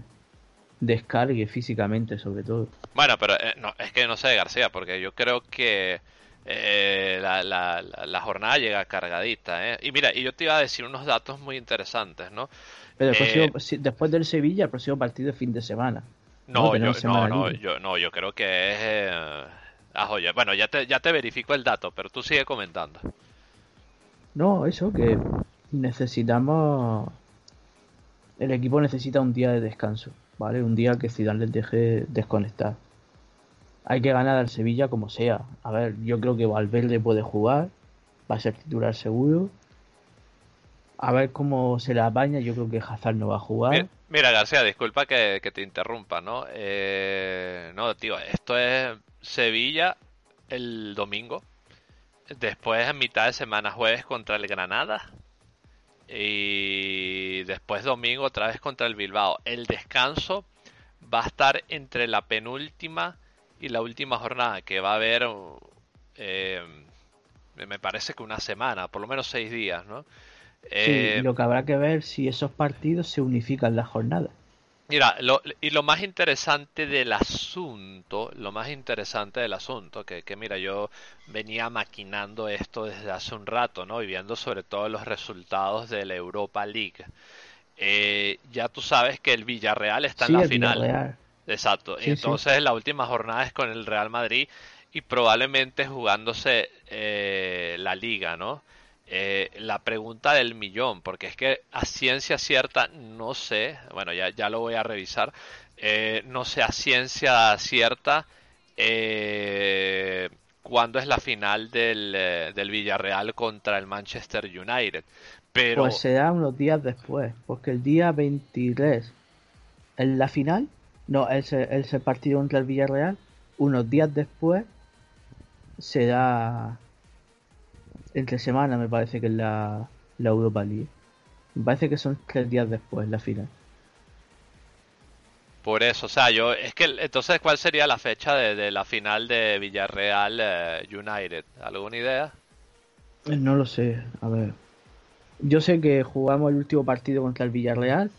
descargue físicamente, sobre todo. Bueno, pero eh, no, es que no sé, García, porque yo creo que eh, la, la- la- la jornada llega cargadita, ¿eh? Y mira, y yo te iba a decir unos datos muy interesantes, ¿no? Pero Eh, próximo- después del Sevilla, el próximo partido es fin de semana. No, No, yo, no, semana no, libre. yo, no, yo creo que es... eh, ah, joya. Bueno, ya te, ya te verifico el dato, pero tú sigue comentando. No, eso que necesitamos. El equipo necesita un día de descanso, ¿vale? Un día que Zidane les deje desconectar. Hay que ganar al Sevilla como sea. A ver, yo creo que Valverde puede jugar, va a ser titular seguro. A ver cómo se la apaña, yo creo que Hazard no va a jugar. Mira, mira, García, disculpa que, que te interrumpa, ¿no? Eh, no, tío, esto es Sevilla el domingo. Después, en mitad de semana, jueves contra el Granada. Y después domingo otra vez contra el Bilbao. El descanso va a estar entre la penúltima y la última jornada, que va a haber, eh, me parece que una semana, por lo menos seis días, ¿no? Sí, Eh, lo que habrá que ver si esos partidos se unifican las jornadas. Mira, lo- y lo más interesante del asunto, lo más interesante del asunto, que, que mira, yo venía maquinando esto desde hace un rato, ¿no? Y viendo sobre todo los resultados de la Europa League. Eh, ya tú sabes que el Villarreal está Sí, en la el final. Villarreal. Exacto. Sí. entonces la última jornada es con el Real Madrid y probablemente jugándose eh, la liga, ¿no? Eh, la pregunta del millón, porque es que a ciencia cierta no sé, bueno, ya, ya lo voy a revisar, eh, no sé a ciencia cierta eh, cuándo es la final del, eh, del Villarreal contra el Manchester United. Pero Pues será unos días después, porque el día 23 en la final, no, es el, es el partido contra el Villarreal, unos días después será entre semana, me parece que es la, la Europa League. Me parece que son tres días después la final. Por eso, o sea, yo, es que entonces, ¿cuál sería la fecha de, de la final de Villarreal eh, United? ¿Alguna idea? Eh, No lo sé, a ver. Yo sé que jugamos el último partido contra el Villarreal,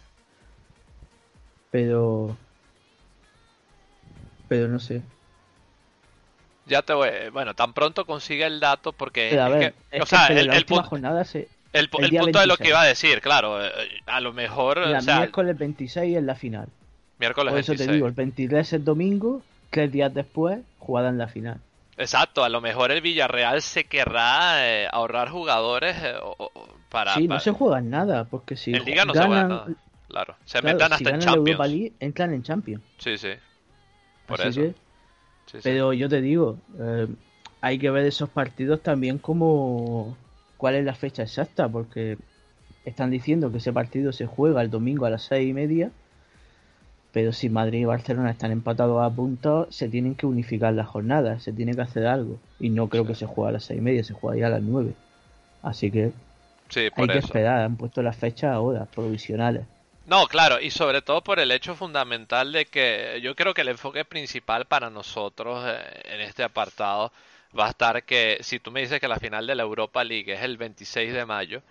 pero... Pero no sé. Ya te voy, bueno, tan pronto consigue el dato porque Pero a es ver, que, es o sea, que el, la el última pu- jornada se... el el el punto de lo que 26. iba a decir, claro, eh, a lo mejor, Mira, o sea, miércoles 26 es la final. miércoles Por eso te 26. digo, el 23 es domingo, tres días después, jugada en la final. Exacto, a lo mejor el Villarreal se querrá eh, ahorrar jugadores eh, o- para, sí, no para- se juega en nada, porque si En Liga no se juega ganan, nada. claro. Se Claro, metan si hasta en ganan la Europa Champions. League, entran en Champions. Sí, sí. Por Así eso. que- Sí, sí. Pero yo te digo, eh, hay que ver esos partidos también como cuál es la fecha exacta, porque están diciendo que ese partido se juega el domingo a las seis y media, pero si Madrid y Barcelona están empatados a puntos, se tienen que unificar las jornadas, se tiene que hacer algo, y no creo que se juegue a las seis y media, se juega ya a las nueve. Así que Sí, hay que esperar, han puesto las fechas ahora, provisionales. No, claro, y sobre todo por el hecho fundamental de que yo creo que el enfoque principal para nosotros eh, en este apartado va a estar que si tú me dices que la final de la Europa League es el 26 de mayo,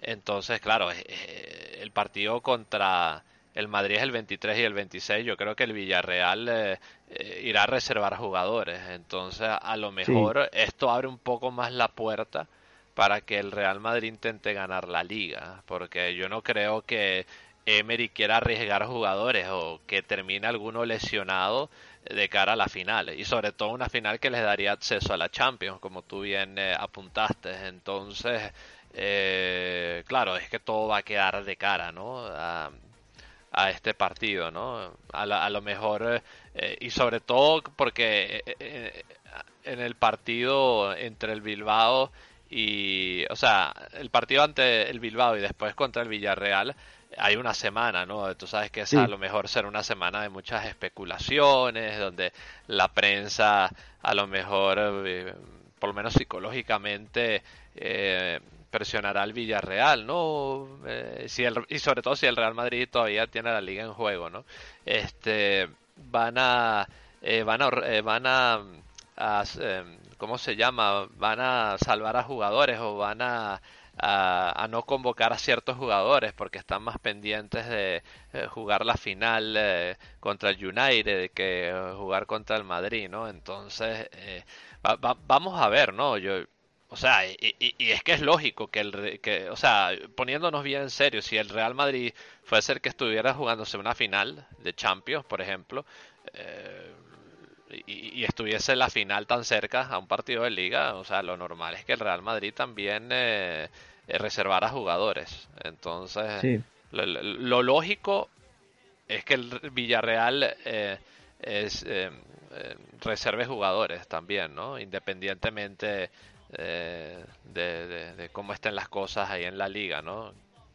entonces, claro, eh, eh, el partido contra el Madrid es el 23 y el 26, yo creo que el Villarreal eh, irá a reservar jugadores, entonces a lo mejor esto abre un poco más la puerta para que el Real Madrid intente ganar la liga, porque yo no creo que Emery quiera arriesgar jugadores o que termine alguno lesionado de cara a la final. Y sobre todo una final que les daría acceso a la Champions como tú bien eh, apuntaste. Entonces eh, claro es que todo va a quedar de cara no a, a este partido no a, la- a lo mejor eh, y sobre todo porque eh, eh, en el partido entre el Bilbao y o sea el partido ante el Bilbao y después contra el Villarreal hay una semana, ¿no? Tú sabes que esa Sí. a lo mejor será una semana de muchas especulaciones, donde la prensa a lo mejor, eh, por lo menos psicológicamente, eh, presionará al Villarreal, ¿no? Eh, si el, y sobre todo si el Real Madrid todavía tiene la liga en juego, ¿no? Este, van a, eh, van a, eh, van a, a, ¿cómo se llama? Van a salvar a jugadores o van a a, a no convocar a ciertos jugadores porque están más pendientes de eh, jugar la final eh, contra el United que eh, jugar contra el Madrid, ¿no? Entonces, va- va- vamos a ver, ¿no? Yo, o sea, y, y- y es que es lógico que el, que, o sea, poniéndonos bien en serio, si el Real Madrid fuese el que estuviera jugándose una final de Champions, por ejemplo, eh, y, y estuviese la final tan cerca a un partido de liga, o sea, lo normal es que el Real Madrid también eh, eh, reservara jugadores. Entonces, Sí, lo, lógico es que el Villarreal eh, es, eh, eh, reserve jugadores también, ¿no? Independientemente eh, de, de- de cómo estén las cosas ahí en la liga, ¿no?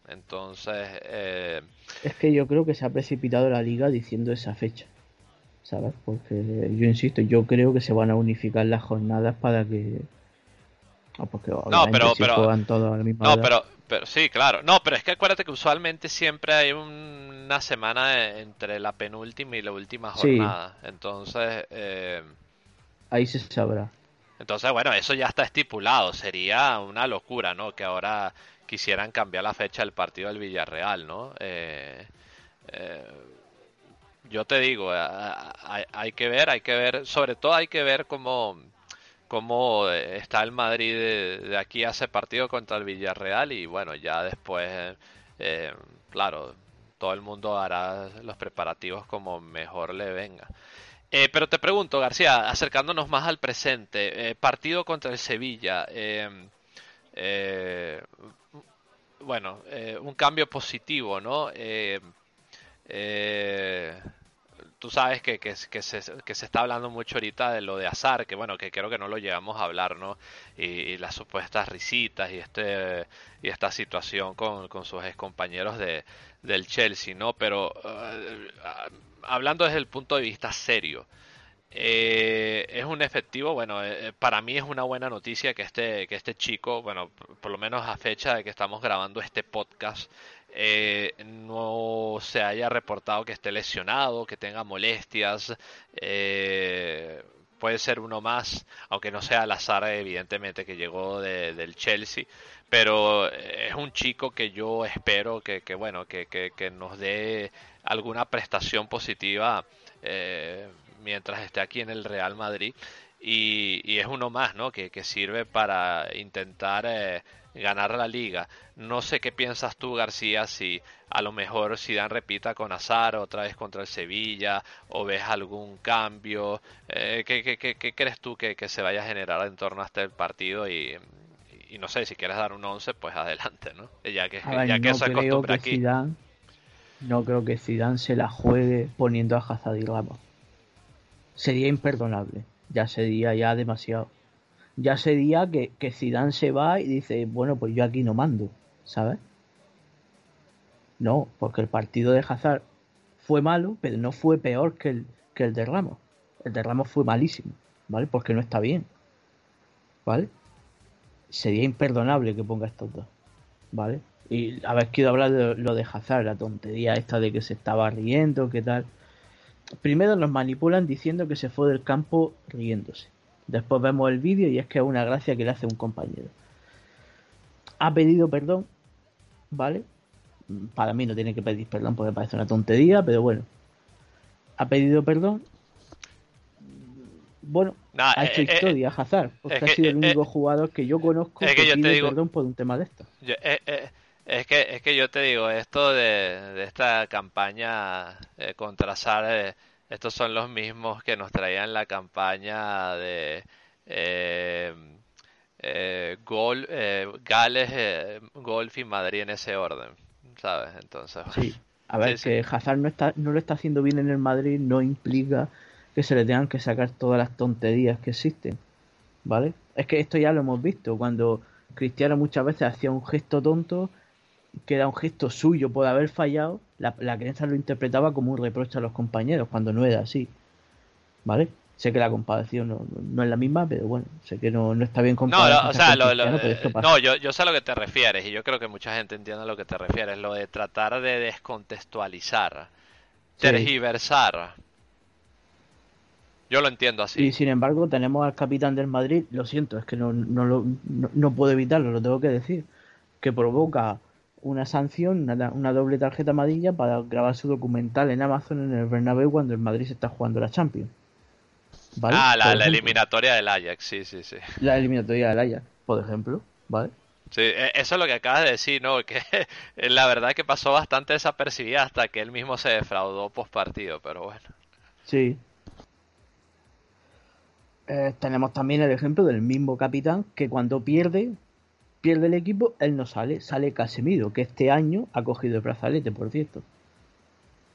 Entonces, eh, es que yo creo que se ha precipitado la liga diciendo esa fecha. ¿Sabes? Porque yo insisto, yo creo que se van a unificar las jornadas para que. No, porque obviamente pero- si pero- juegan todos a la misma No, hora- pero, pero sí, claro. No, pero es que acuérdate que usualmente siempre hay un- una semana entre la penúltima y la última Sí. jornada. Entonces, eh, Ahí se sabrá. entonces, bueno, eso ya está estipulado. Sería una locura, ¿no? Que ahora quisieran cambiar la fecha del partido del Villarreal, ¿no? Eh, eh, yo te digo, hay, que ver, hay que ver, sobre todo hay que ver cómo, eh, está el Madrid de, de aquí ese partido contra el Villarreal y bueno, ya después, eh, claro, todo el mundo hará los preparativos como mejor le venga. Eh, pero te pregunto, García, acercándonos más al presente, eh, partido contra el Sevilla, eh, eh, bueno, eh, un cambio positivo, ¿no? Eh, eh, tú sabes que, que, se, que se está hablando mucho ahorita de lo de Azar, que bueno, que creo que no lo llegamos a hablar, ¿no? Y, las supuestas risitas y este y esta situación con, con sus ex compañeros de, del Chelsea, ¿no? Pero eh, hablando desde el punto de vista serio, eh, es un efectivo, bueno, eh, para mí es una buena noticia que este, que este chico, bueno, por lo menos a fecha de que estamos grabando este podcast, eh, no se haya reportado que esté lesionado, que tenga molestias, eh, puede ser uno más, aunque no sea al evidentemente que llegó de, del Chelsea, pero es un chico que yo espero que, que bueno, que, que, nos dé alguna prestación positiva eh, mientras esté aquí en el Real Madrid. Y, y es uno más, ¿no? Que, que sirve para intentar eh, ganar la liga. No sé qué piensas tú, García, si a lo mejor Zidane repita con Azar otra vez contra el Sevilla o ves algún cambio. Eh, ¿qué, qué, qué, qué, crees tú que, que, se vaya a generar en torno a este partido? Y, y no sé, si quieres dar un 11, pues adelante, ¿no? Ya que, ver, ya que no eso que aquí. Zidane, no creo que Zidane se la juegue poniendo a Hazard y Ramos. Sería imperdonable. Ya sería ya demasiado. Ya sería que, que Zidane se va y dice, bueno, pues yo aquí no mando, ¿sabes? No, porque el partido de Hazard fue malo, pero no fue peor que el, que el de Ramos. El de Ramos fue malísimo, ¿vale? Porque no está bien, ¿vale? Sería imperdonable que ponga estos dos, ¿vale? Y habéis querido hablar de lo de Hazard, la tontería esta de que se estaba riendo, qué tal. Primero nos manipulan diciendo que se fue del campo riéndose. Después vemos el vídeo y es que es una gracia que le hace un compañero. Ha pedido perdón, ¿vale? Para mí no tiene que pedir perdón porque parece una tontería, pero bueno. Ha pedido perdón. Bueno, ha hecho eh, eh, historia Hazard, porque ha sido el único jugador que yo conozco que, pide perdón por un tema de esto. Es que, es que yo te digo, esto de, de esta campaña eh, contra Sar, estos son los mismos que nos traían la campaña de eh, eh, gol, Gales, Golf y Madrid en ese orden, ¿sabes? Entonces, sí. A ver, que Hazard no, está, no lo está haciendo bien en el Madrid no implica que se le tengan que sacar todas las tonterías que existen, ¿vale? Es que esto ya lo hemos visto, cuando Cristiano muchas veces hacía un gesto tonto que era un gesto suyo por haber fallado, la, la creencia lo interpretaba como un reproche a los compañeros, cuando no era así. ¿Vale? Sé que la comparación no, es la misma, pero bueno, sé que no, está bien comparado. No, o sea, no yo, yo sé a lo que te refieres y yo creo que mucha gente entiende a lo que te refieres, lo de tratar de descontextualizar, tergiversar. Yo lo entiendo así. Y sin embargo, tenemos al capitán del Madrid, lo siento, es que no, no, no puedo evitarlo, lo tengo que decir, que provoca una sanción, una, doble tarjeta amarilla para grabar su documental en Amazon en el Bernabéu cuando el Madrid se está jugando la Champions. Ah, la, eliminatoria del Ajax, sí, sí, sí. La eliminatoria del Ajax, por ejemplo, ¿vale? Sí, e, eso es lo que acabas de decir, ¿no? Que la verdad que pasó bastante desapercibida hasta que él mismo se defraudó post partido, pero bueno. Sí. Eh, tenemos también el ejemplo del mismo capitán que cuando pierde pierde el equipo, él no sale, sale Casemiro, que este año ha cogido el brazalete, por cierto.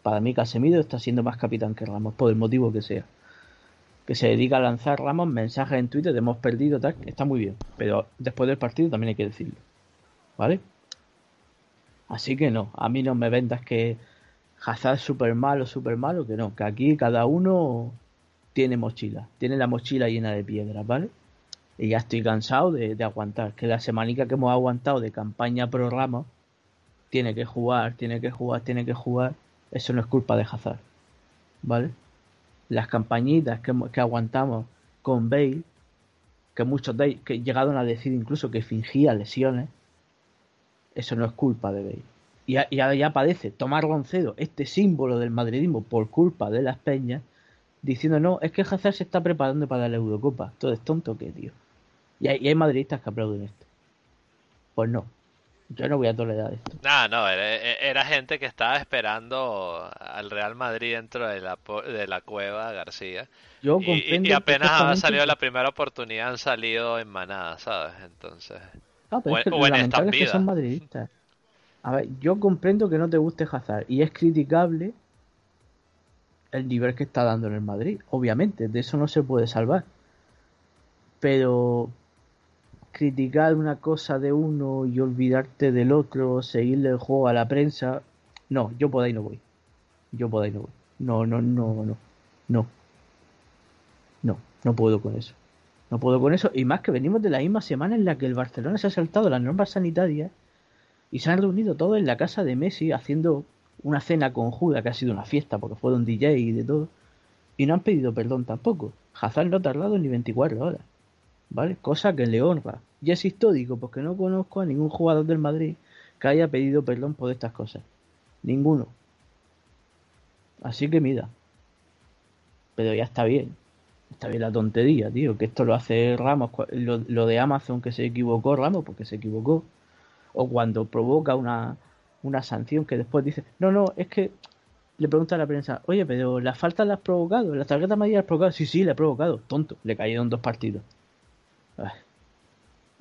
Para mí Casemiro está siendo más capitán que Ramos, por el motivo que sea. Que se dedica a lanzar Ramos mensajes en Twitter de hemos perdido, tal, está muy bien. Pero después del partido también hay que decirlo. ¿Vale? Así que no, a mí no me vendas que Hazard es súper malo, súper malo, que no, que aquí cada uno tiene mochila, tiene la mochila llena de piedras, ¿vale? Y ya estoy cansado de, aguantar. Que la semanica que hemos aguantado de campaña pro Ramos, tiene que jugar, tiene que jugar, tiene que jugar. Eso no es culpa de Hazard. ¿Vale? Las campañitas que, que aguantamos con Bale, que muchos de que llegaron a decir incluso que fingía lesiones, eso no es culpa de Bale. Y, ahora ya padece Tomás Roncedo, este símbolo del madridismo, por culpa de las peñas, diciendo no, es que Hazard se está preparando para la Eurocopa. Todo es tonto que, tío. Y hay, madridistas que aplauden esto. Pues no. Yo no voy a tolerar esto. No, no, era, gente que estaba esperando al Real Madrid dentro de la, de la cueva García. Yo y, apenas ha salido la primera oportunidad han salido en manada, ¿sabes? Entonces. Ah, pero o, en estas vidas. son madridistas. A ver, yo comprendo que no te guste Hazard y es criticable el nivel que está dando en el Madrid, obviamente, de eso no se puede salvar. Pero criticar una cosa de uno y olvidarte del otro, seguirle el juego a la prensa. No, yo por ahí no voy. Yo por ahí no voy. No, no, no, no. No. No, no puedo con eso. No puedo con eso. Y más que venimos de la misma semana en la que el Barcelona se ha saltado las normas sanitarias y se han reunido todos en la casa de Messi haciendo una cena con Judas que ha sido una fiesta porque fue un DJ y de todo. Y no han pedido perdón tampoco. Hazard no ha tardado ni 24 horas. ¿Vale? Cosa que le honra. Y es histórico porque no conozco a ningún jugador del Madrid que haya pedido perdón por estas cosas. Ninguno. Así que mira. Pero ya está bien. Está bien la tontería, tío. Que esto lo hace Ramos. Lo, lo de Amazon que se equivocó Ramos porque se equivocó. O cuando provoca una, una sanción que después dice, no, no, es que le pregunta a la prensa, oye, pero la falta la has provocado, la tarjeta amarilla la has provocado. Sí, sí, la he provocado. Tonto, le cayeron dos partidos.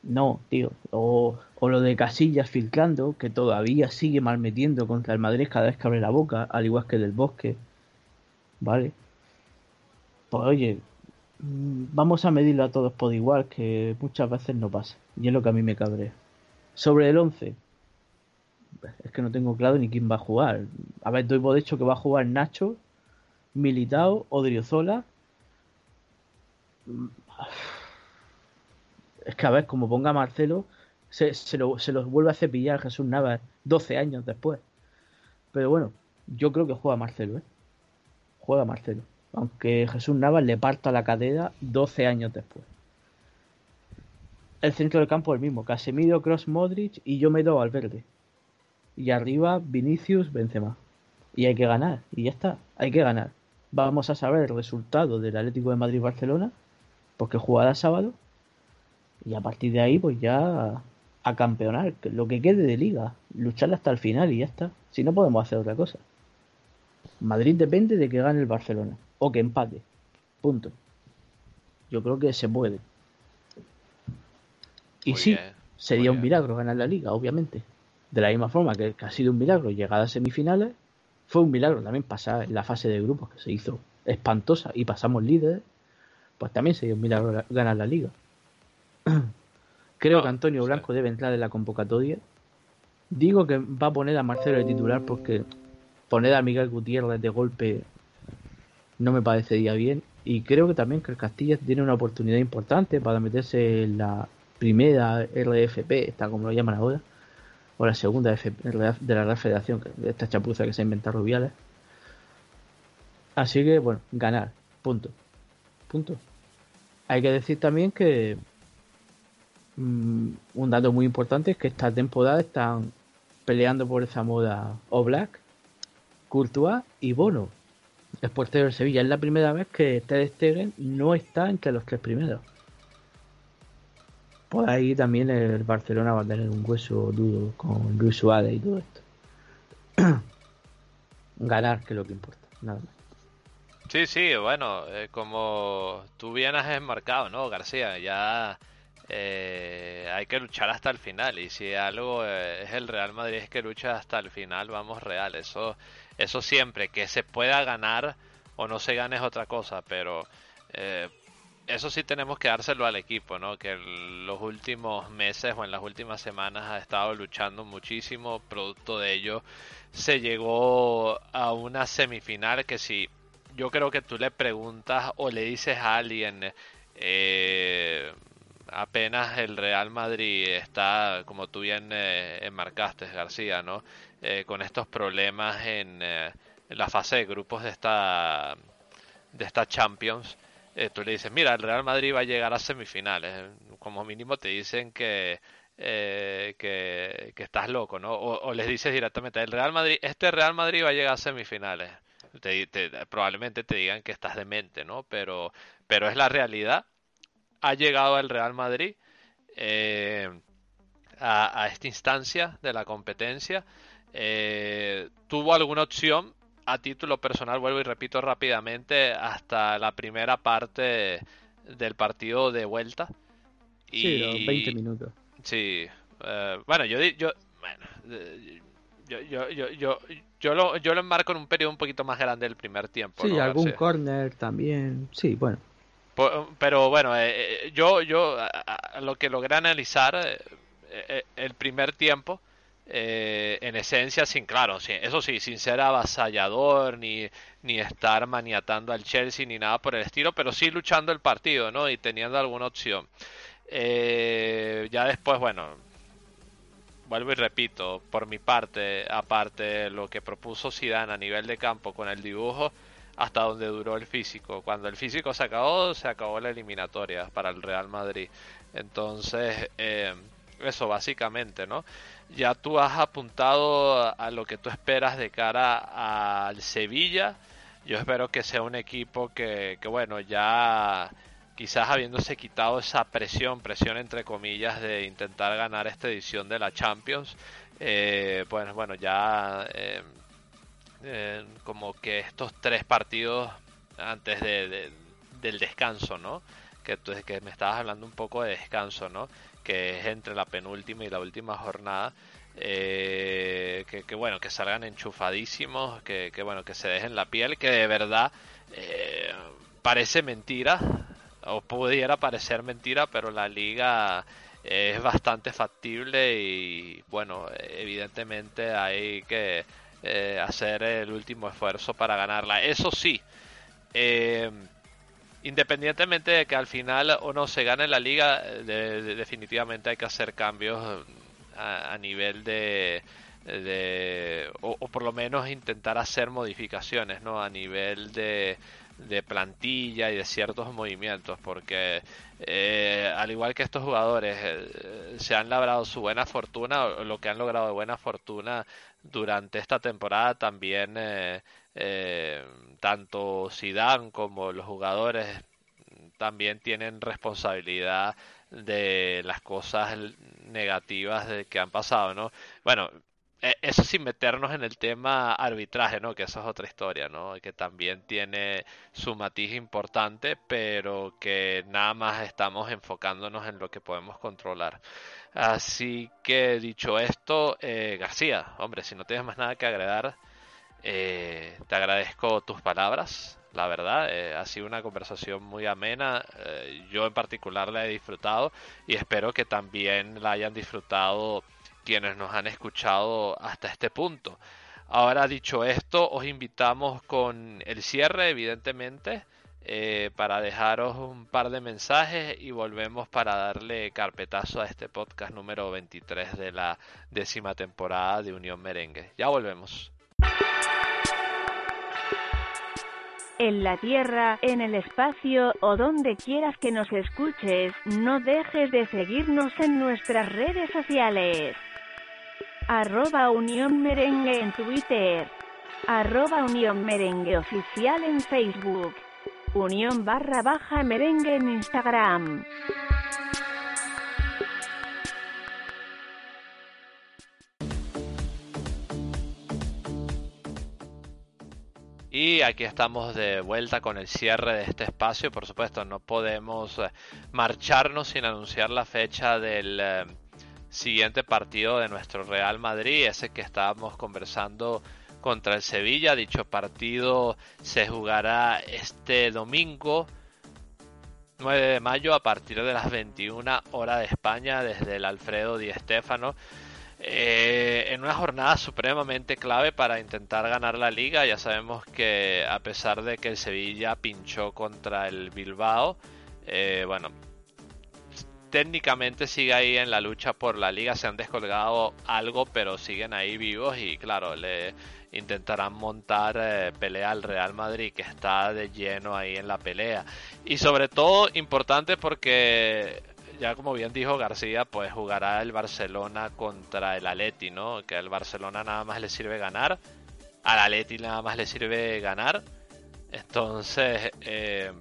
No, tío. O, o lo de Casillas filtrando, que todavía sigue mal metiendo contra el Madrid cada vez que abre la boca, al igual que del Bosque. ¿Vale? Pues oye, mm, vamos a medirlo a todos por igual, que muchas veces no pasa. Y es lo que a mí me cabrea. Sobre el 11, es que no tengo claro ni quién va a jugar. A ver, doy por hecho que va a jugar Nacho, Militao, Odriozola. Es que a ver, como ponga Marcelo, se, se, lo, se los vuelve a cepillar Jesús Navas 12 años después. Pero bueno, yo creo que juega Marcelo, ¿eh? Juega Marcelo. Aunque Jesús Navas le parta la cadera 12 años después. El centro del campo es el mismo. Casemiro, Cross, Modric y yo me doy al verde. Y arriba Vinicius, Benzema. Y hay que ganar. Y ya está. Hay que ganar. Vamos a saber el resultado del Atlético de Madrid-Barcelona. Porque jugará sábado. Y a partir de ahí, pues ya a campeonar. Lo que quede de liga. Luchar hasta el final y ya está. Si no podemos hacer otra cosa. Madrid depende de que gane el Barcelona. O que empate. Punto. Yo creo que se puede. Y Muy sí, bien, sería un bien. milagro ganar la liga, obviamente. De la misma forma que, que ha sido un milagro llegar a semifinales, fue un milagro también pasar en la fase de grupos que se hizo espantosa y pasamos líderes, pues también sería un milagro la- ganar la liga. Creo que Antonio. Blanco debe entrar en la convocatoria. Digo que va a poner a Marcelo de titular porque poner a Miguel Gutiérrez de golpe no me parecería bien. Y creo que también que el Castilla tiene una oportunidad importante para meterse en la primera RFP, está como lo llaman ahora, o la segunda de la Real Federación, esta chapuza que se inventa Rubiales. Así que, bueno, ganar, punto. Punto. Hay que decir también que mm, un dato muy importante es que esta temporada están peleando por esa moda Oblak, Courtois y Bono. El portero del Sevilla. Es la primera vez que Ter Stegen no está entre los tres primeros. Por ahí también el Barcelona va a tener un hueso duro con Luis Suárez y todo esto. Ganar, que es lo que importa. Nada más. Sí, sí, bueno, eh, como tú bien has enmarcado, ¿no, García? Ya eh, hay que luchar hasta el final y si algo eh, es el Real Madrid es que lucha hasta el final, vamos real, eso, eso siempre, que se pueda ganar o no se gane es otra cosa, pero eh, eso sí tenemos que dárselo al equipo, ¿no? Que en los últimos meses o en las últimas semanas ha estado luchando muchísimo, producto de ello se llegó a una semifinal que si yo creo que tú le preguntas o le dices a alguien eh, apenas el Real Madrid está, como tú bien eh, enmarcaste, García, ¿no? Eh, con estos problemas en, eh, en la fase de grupos de esta de esta Champions, eh, tú le dices, mira, el Real Madrid va a llegar a semifinales. Como mínimo te dicen que eh, que, que estás loco, ¿no? O, les dices directamente, el Real Madrid, este Real Madrid va a llegar a semifinales. Te- te- probablemente te digan que estás demente, ¿no? Pero, pero es la realidad. Ha llegado el Real Madrid eh, a, a esta instancia de la competencia. Eh, tuvo alguna opción a título personal, vuelvo y repito rápidamente, hasta la primera parte del partido de vuelta. Sí, los 20 minutos. Sí, eh, bueno, yo, yo, bueno, eh, yo, yo, yo, yo, yo lo, yo lo enmarco en un periodo un poquito más grande del primer tiempo. Sí, ¿no, algún García? corner también. Sí, bueno. Pero bueno, eh, eh, yo, yo lo que logré analizar eh, eh, el primer tiempo, en esencia, sin claro, sí, eso sí, sin ser avasallador ni, ni estar maniatando al Chelsea ni nada por el estilo, pero sí luchando el partido, ¿no? Y teniendo alguna opción. Eh, ya después, bueno, vuelvo y repito, por mi parte, aparte de lo que propuso Zidane a nivel de campo con el dibujo, hasta donde duró el físico. Cuando el físico se acabó, se acabó la eliminatoria para el Real Madrid. Entonces, eh, eso básicamente, ¿no? Ya tú has apuntado a- lo que tú esperas de cara al Sevilla. Yo espero que sea un equipo que, que bueno, ya quizás habiéndose quitado esa presión, presión entre comillas, de intentar ganar esta edición de la Champions, eh, pues bueno, ya eh, eh, como que estos tres partidos antes de, de- del descanso, ¿no? que, tú, que me estabas hablando un poco de descanso, ¿no? Que es entre la penúltima y la última jornada. Eh, que, bueno, que salgan enchufadísimos, que, bueno, que se dejen la piel, que de verdad eh, parece mentira, o pudiera parecer mentira, pero la liga es bastante factible y bueno, evidentemente hay que eh, hacer el último esfuerzo para ganarla. Eso sí, eh, independientemente de que al final o no se gane la liga, definitivamente hay que hacer cambios a, nivel de, o, por lo menos intentar hacer modificaciones, ¿no? A nivel de, de plantilla y de ciertos movimientos, porque eh, al igual que estos jugadores eh, se han labrado su buena fortuna, o lo que han logrado de buena fortuna durante esta temporada, también eh, tanto Zidane como los jugadores también tienen responsabilidad de las cosas negativas de que han pasado, ¿no? Bueno, eso sin meternos en el tema arbitraje, ¿no? Que eso es otra historia, ¿no? Que también tiene su matiz importante, pero que nada más estamos enfocándonos en lo que podemos controlar. Así que dicho esto, eh, García, hombre, si no tienes más nada que agregar, eh, te agradezco tus palabras, la verdad, eh, ha sido una conversación muy amena, yo en particular la he disfrutado y espero que también la hayan disfrutado quienes nos han escuchado hasta este punto. Ahora dicho esto, os invitamos con el cierre, evidentemente, eh, para dejaros un par de mensajes y volvemos para darle carpetazo a este podcast número 23 de la décima temporada de Unión Merengue. Ya volvemos. En la Tierra, en el espacio o donde quieras que nos escuches, no dejes de seguirnos en nuestras redes sociales arroba Unión Merengue en Twitter, arroba Unión Merengue Oficial en Facebook, Unión barra baja merengue en Instagram. Y aquí estamos de vuelta con el cierre de este espacio. Por supuesto, no podemos eh, marcharnos sin anunciar la fecha del eh, siguiente partido de nuestro Real Madrid, ese que estábamos conversando contra el Sevilla. Dicho partido se jugará este domingo 9 de mayo a partir de las 21 horas de España desde el Alfredo Di Stéfano. Eh, en una jornada supremamente clave para intentar ganar la liga. Ya sabemos que a pesar de que el Sevilla pinchó contra el Bilbao, eh, bueno, técnicamente sigue ahí en la lucha por la liga, se han descolgado algo, pero siguen ahí vivos y claro, le intentarán montar eh, pelea al Real Madrid, que está de lleno ahí en la pelea. Y sobre todo importante porque, ya como bien dijo García, pues jugará el Barcelona contra el Atleti, ¿no? Que al Barcelona nada más le sirve ganar, al Atleti nada más le sirve ganar. Entonces, eh,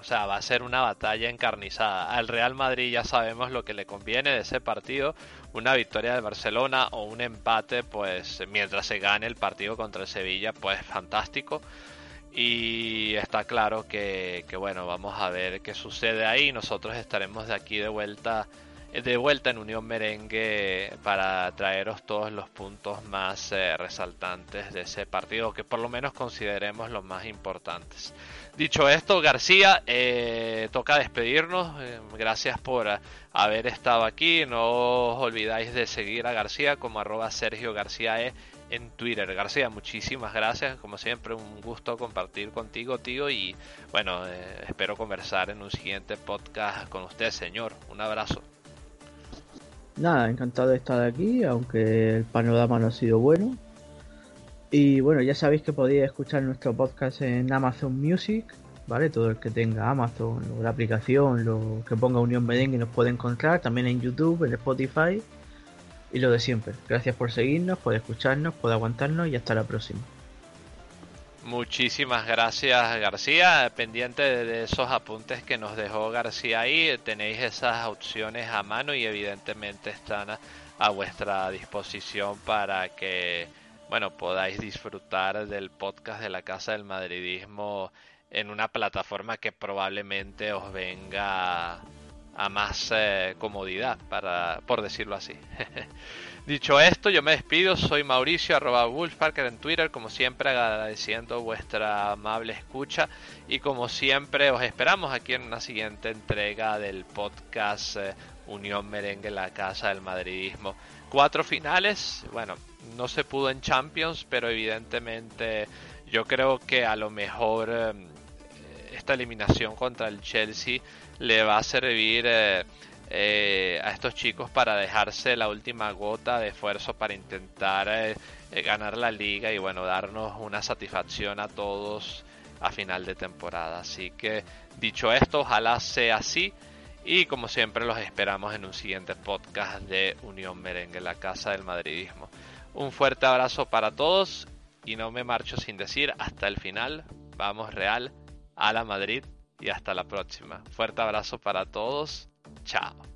o sea, va a ser una batalla encarnizada. Al Real Madrid ya sabemos lo que le conviene de ese partido. Una victoria de Barcelona o un empate, pues mientras se gane el partido contra el Sevilla, pues fantástico. Y está claro que, que bueno, vamos a ver qué sucede ahí. Nosotros estaremos de aquí de vuelta de vuelta en Unión Merengue para traeros todos los puntos más eh, resaltantes de ese partido, que por lo menos consideremos los más importantes. Dicho esto, García, eh, toca despedirnos. Eh, gracias por haber estado aquí. No os olvidáis de seguir a García como arroba Sergio García e en Twitter. García, muchísimas gracias. Como siempre, un gusto compartir contigo, tío. Y bueno, espero conversar en un siguiente podcast con usted, señor. Un abrazo. Nada, encantado de estar aquí, aunque el panorama no ha sido bueno. Y bueno, ya sabéis que podéis escuchar nuestro podcast en Amazon Music, ¿vale? Todo el que tenga Amazon o la aplicación, lo que ponga Unión Merengue nos puede encontrar, también en YouTube, en Spotify y lo de siempre. Gracias por seguirnos, por escucharnos, por aguantarnos y hasta la próxima. Muchísimas gracias García. Pendiente de esos apuntes que nos dejó García ahí, tenéis esas opciones a mano y evidentemente están a, vuestra disposición para que bueno podáis disfrutar del podcast de la Casa del Madridismo en una plataforma que probablemente os venga a más eh, comodidad, para, por decirlo así. Dicho esto, yo me despido, soy Mauricio, arroba Wolfparker en Twitter, como siempre agradeciendo vuestra amable escucha. Y como siempre os esperamos aquí en una siguiente entrega del podcast eh, Unión Merengue, la Casa del Madridismo. Cuatro finales, bueno, no se pudo en Champions, pero evidentemente yo creo que a lo mejor eh, esta eliminación contra el Chelsea le va a servir eh, eh, a estos chicos para dejarse la última gota de esfuerzo para intentar eh, ganar la liga y bueno, darnos una satisfacción a todos a final de temporada. Así que dicho esto, ojalá sea así. Y como siempre los esperamos en un siguiente podcast de Unión Merengue, la Casa del Madridismo. Un fuerte abrazo para todos y no me marcho sin decir hasta el final. Vamos Real a la Madrid y hasta la próxima. Fuerte abrazo para todos. Ciao.